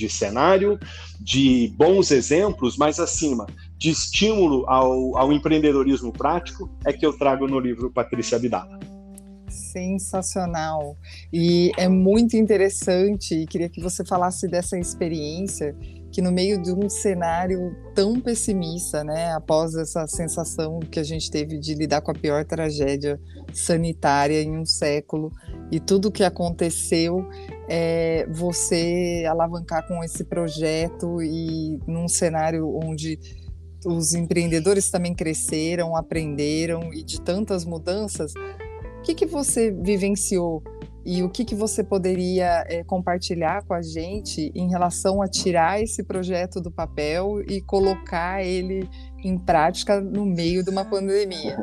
de cenário, de bons exemplos, mas acima de estímulo ao, ao empreendedorismo prático, é que eu trago no livro Patrícia Abdala. Sensacional. E é muito interessante, e queria que você falasse dessa experiência que no meio de um cenário tão pessimista, né, após essa sensação que a gente teve de lidar com a pior tragédia sanitária em um século e tudo o que aconteceu, é, você alavancar com esse projeto e num cenário onde os empreendedores também cresceram, aprenderam e de tantas mudanças, o que, que você vivenciou e o que, que você poderia é, compartilhar com a gente em relação a tirar esse projeto do papel e colocar ele em prática no meio de uma pandemia?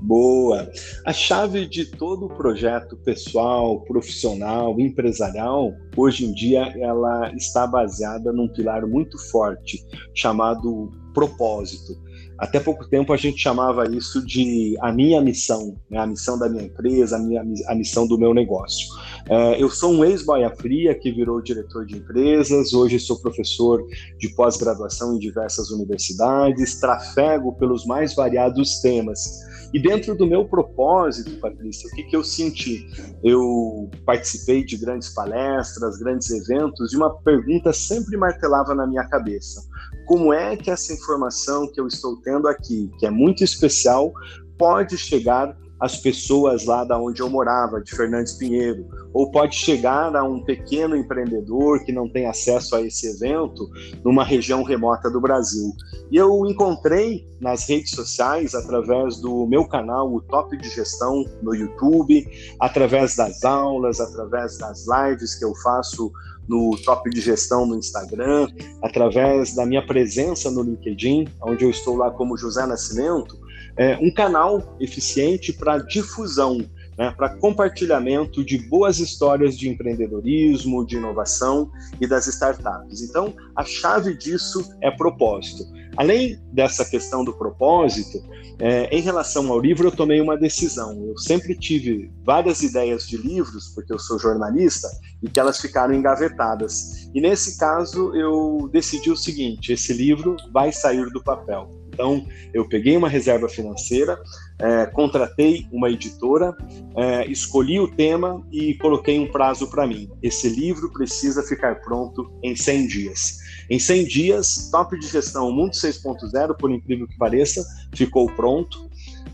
Boa. A chave de todo o projeto pessoal, profissional, empresarial, hoje em dia, ela está baseada num pilar muito forte chamado propósito. Até pouco tempo a gente chamava isso de a minha missão, né? a missão da minha empresa, a, minha, a missão do meu negócio. É, eu sou um ex-boia fria que virou diretor de empresas, hoje sou professor de pós-graduação em diversas universidades, trafego pelos mais variados temas. E dentro do meu propósito, Patrícia, o que, que eu senti? Eu participei de grandes palestras, grandes eventos, e uma pergunta sempre martelava na minha cabeça: como é que essa informação que eu estou tendo aqui, que é muito especial, pode chegar as pessoas lá da onde eu morava, de Fernandes Pinheiro, ou pode chegar a um pequeno empreendedor que não tem acesso a esse evento numa região remota do Brasil. E eu encontrei nas redes sociais, através do meu canal, o Top de Gestão no YouTube, através das aulas, através das lives que eu faço no Top de Gestão no Instagram, através da minha presença no LinkedIn, onde eu estou lá como José Nascimento, é, um canal eficiente para difusão, né, para compartilhamento de boas histórias de empreendedorismo, de inovação e das startups. Então, a chave disso é propósito. Além dessa questão do propósito, é, em relação ao livro, eu tomei uma decisão. Eu sempre tive várias ideias de livros, porque eu sou jornalista, e que elas ficaram engavetadas. E nesse caso, eu decidi o seguinte: esse livro vai sair do papel. Então, eu peguei uma reserva financeira, é, contratei uma editora, é, escolhi o tema e coloquei um prazo para mim. Esse livro precisa ficar pronto em 100 dias. Em 100 dias, Top de Gestão Mundo 6.0, por incrível que pareça, ficou pronto.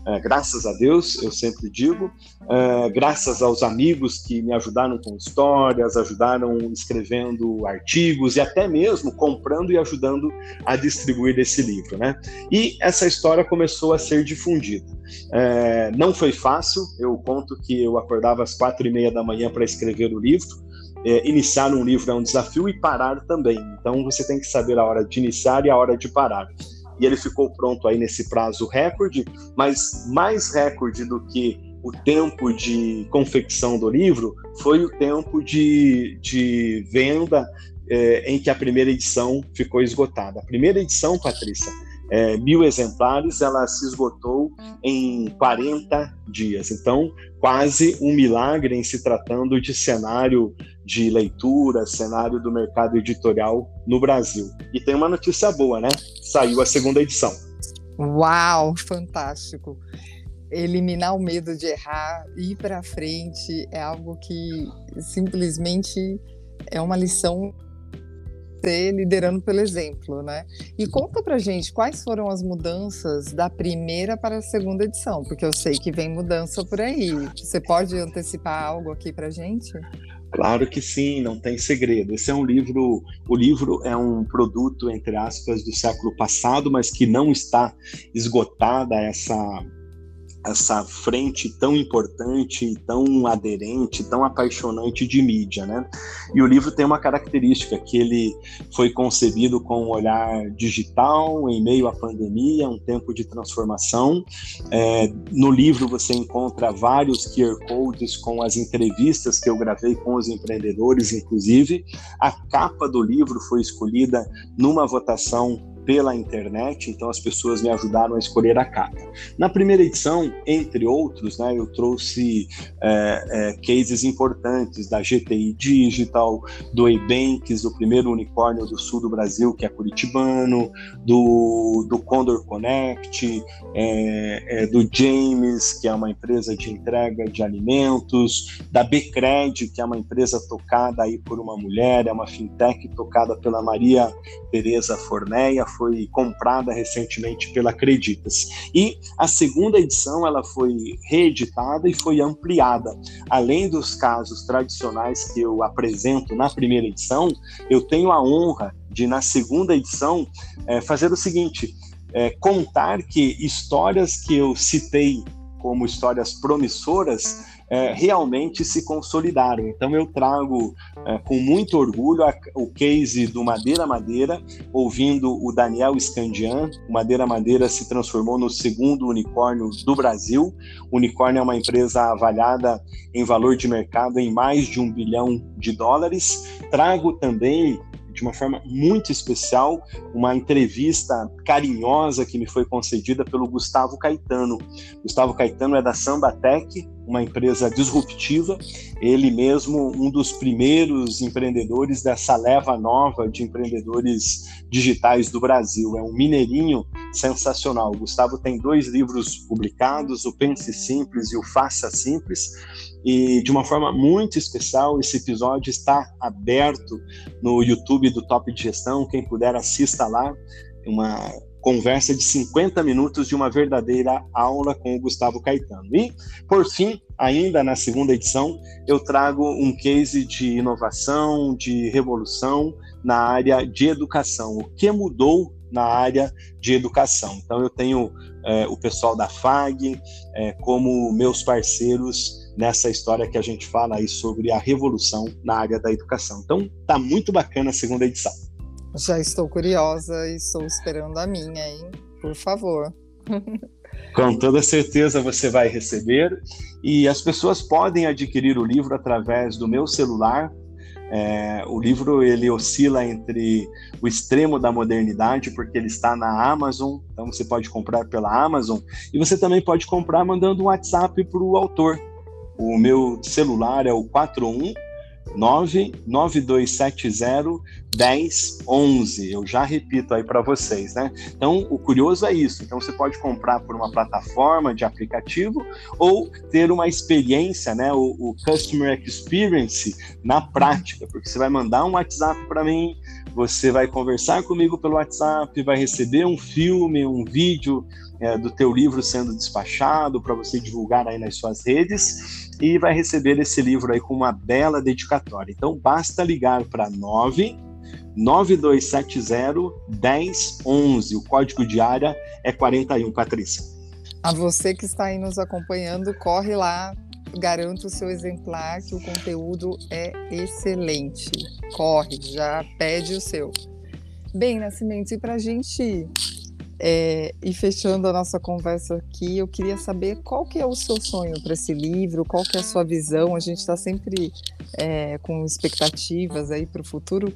É, graças a Deus, eu sempre digo, é, graças aos amigos que me ajudaram com histórias, ajudaram escrevendo artigos e até mesmo comprando e ajudando a distribuir esse livro, né? E essa história começou a ser difundida. É, não foi fácil, eu conto que eu acordava às quatro e meia da manhã para escrever o livro, é, iniciar um livro é um desafio e parar também. Então você tem que saber a hora de iniciar e a hora de parar e ele ficou pronto aí nesse prazo recorde, mas mais recorde do que o tempo de confecção do livro foi o tempo de, de venda é, em que a primeira edição ficou esgotada. A primeira edição, Patrícia, é, mil exemplares, ela se esgotou em 40 dias. Então, quase um milagre em se tratando de cenário de leitura, cenário do mercado editorial no Brasil. E tem uma notícia boa, né? Saiu a segunda edição. Uau, fantástico! Eliminar o medo de errar, ir para frente é algo que simplesmente é uma lição ser liderando pelo exemplo, né? E conta pra gente quais foram as mudanças da primeira para a segunda edição, porque eu sei que vem mudança por aí. Você pode antecipar algo aqui pra gente? Claro que sim, não tem segredo. Esse é um livro, o livro é um produto entre aspas do século passado, mas que não está esgotada essa essa frente tão importante, tão aderente, tão apaixonante de mídia, né? E o livro tem uma característica que ele foi concebido com um olhar digital em meio à pandemia, um tempo de transformação. É, no livro você encontra vários QR codes com as entrevistas que eu gravei com os empreendedores, inclusive. A capa do livro foi escolhida numa votação pela internet, então as pessoas me ajudaram a escolher a capa. Na primeira edição, entre outros, né, eu trouxe é, é, cases importantes da GTI Digital, do Ebanks, o primeiro unicórnio do sul do Brasil, que é curitibano, do, do Condor Connect, é, é do James, que é uma empresa de entrega de alimentos, da Becred, que é uma empresa tocada aí por uma mulher, é uma fintech tocada pela Maria Tereza Forneia, foi comprada recentemente pela Acreditas. E a segunda edição ela foi reeditada e foi ampliada. Além dos casos tradicionais que eu apresento na primeira edição, eu tenho a honra de, na segunda edição, é, fazer o seguinte: é, contar que histórias que eu citei como histórias promissoras é, realmente se consolidaram. Então eu trago é, com muito orgulho a, o case do Madeira Madeira, ouvindo o Daniel Scandian. O Madeira Madeira se transformou no segundo unicórnio do Brasil. O unicórnio é uma empresa avaliada em valor de mercado em mais de um bilhão de dólares. Trago também de uma forma muito especial, uma entrevista carinhosa que me foi concedida pelo Gustavo Caetano. Gustavo Caetano é da Samba Tech, uma empresa disruptiva, ele mesmo um dos primeiros empreendedores dessa leva nova de empreendedores digitais do Brasil. É um mineirinho sensacional. O Gustavo tem dois livros publicados, o Pense Simples e o Faça Simples, e de uma forma muito especial, esse episódio está aberto no YouTube do Top de Gestão. Quem puder, assista lá. Uma conversa de 50 minutos de uma verdadeira aula com o Gustavo Caetano. E, por fim, ainda na segunda edição, eu trago um case de inovação, de revolução na área de educação. O que mudou na área de educação? Então, eu tenho é, o pessoal da FAG é, como meus parceiros nessa história que a gente fala aí sobre a revolução na área da educação. Então, tá muito bacana a segunda edição. Já estou curiosa e estou esperando a minha, hein? Por favor. Com toda certeza você vai receber. E as pessoas podem adquirir o livro através do meu celular. É, o livro ele oscila entre o extremo da modernidade, porque ele está na Amazon, então você pode comprar pela Amazon, e você também pode comprar mandando um WhatsApp para o autor. O meu celular é o 41 99270 1011. Eu já repito aí para vocês, né? Então, o curioso é isso. Então, você pode comprar por uma plataforma de aplicativo ou ter uma experiência, né? O, o Customer Experience na prática, porque você vai mandar um WhatsApp para mim, você vai conversar comigo pelo WhatsApp, vai receber um filme, um vídeo é, do teu livro sendo despachado para você divulgar aí nas suas redes e vai receber esse livro aí com uma bela dedicatória. Então basta ligar para 9 9270 1011. O código de área é 41, Patrícia. A você que está aí nos acompanhando, corre lá, garanta o seu exemplar, que o conteúdo é excelente. Corre, já pede o seu. Bem, Nascimento, e para a gente é, e fechando a nossa conversa aqui, eu queria saber qual que é o seu sonho para esse livro, qual que é a sua visão. A gente está sempre é, com expectativas aí para o futuro.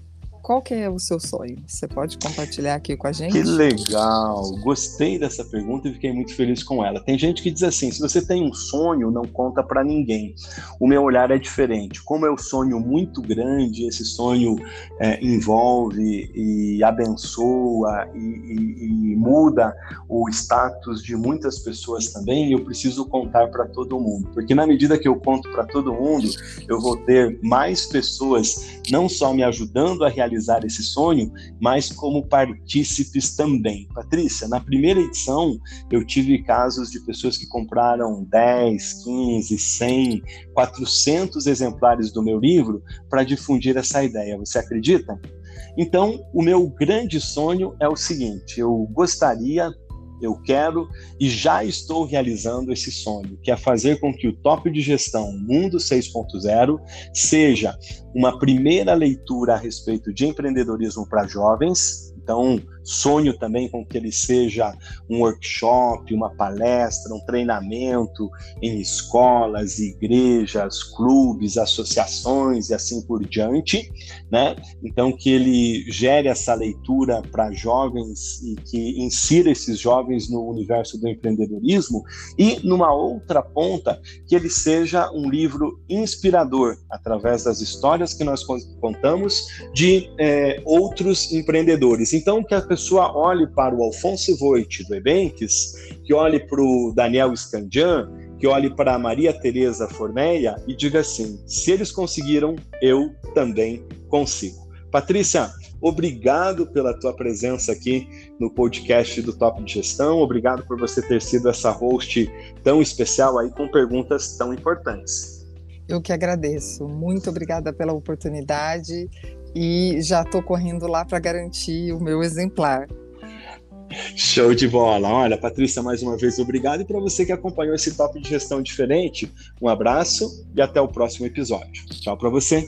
Qual que é o seu sonho? Você pode compartilhar aqui com a gente? Que legal! Gostei dessa pergunta e fiquei muito feliz com ela. Tem gente que diz assim: se você tem um sonho, não conta para ninguém. O meu olhar é diferente. Como é um sonho muito grande, esse sonho é, envolve e abençoa e, e, e muda o status de muitas pessoas também, eu preciso contar para todo mundo. Porque na medida que eu conto para todo mundo, eu vou ter mais pessoas não só me ajudando a realizar realizar esse sonho, mas como partícipes também. Patrícia, na primeira edição eu tive casos de pessoas que compraram 10, 15, 100, 400 exemplares do meu livro para difundir essa ideia. Você acredita? Então, o meu grande sonho é o seguinte: eu gostaria eu quero e já estou realizando esse sonho, que é fazer com que o Top de Gestão Mundo 6.0 seja uma primeira leitura a respeito de empreendedorismo para jovens. Então, Sonho também com que ele seja um workshop, uma palestra, um treinamento em escolas, igrejas, clubes, associações e assim por diante, né? Então que ele gere essa leitura para jovens e que insira esses jovens no universo do empreendedorismo e numa outra ponta que ele seja um livro inspirador através das histórias que nós contamos de é, outros empreendedores. Então que a pessoa olhe para o Alfonso Voit do Ebenques, que olhe para o Daniel Scandian, que olhe para a Maria Tereza Formeia e diga assim: se eles conseguiram, eu também consigo. Patrícia, obrigado pela tua presença aqui no podcast do Top de Gestão. Obrigado por você ter sido essa host tão especial aí com perguntas tão importantes. Eu que agradeço. Muito obrigada pela oportunidade e já estou correndo lá para garantir o meu exemplar. Show de bola. Olha, Patrícia, mais uma vez, obrigado. E para você que acompanhou esse top de gestão diferente, um abraço e até o próximo episódio. Tchau para você.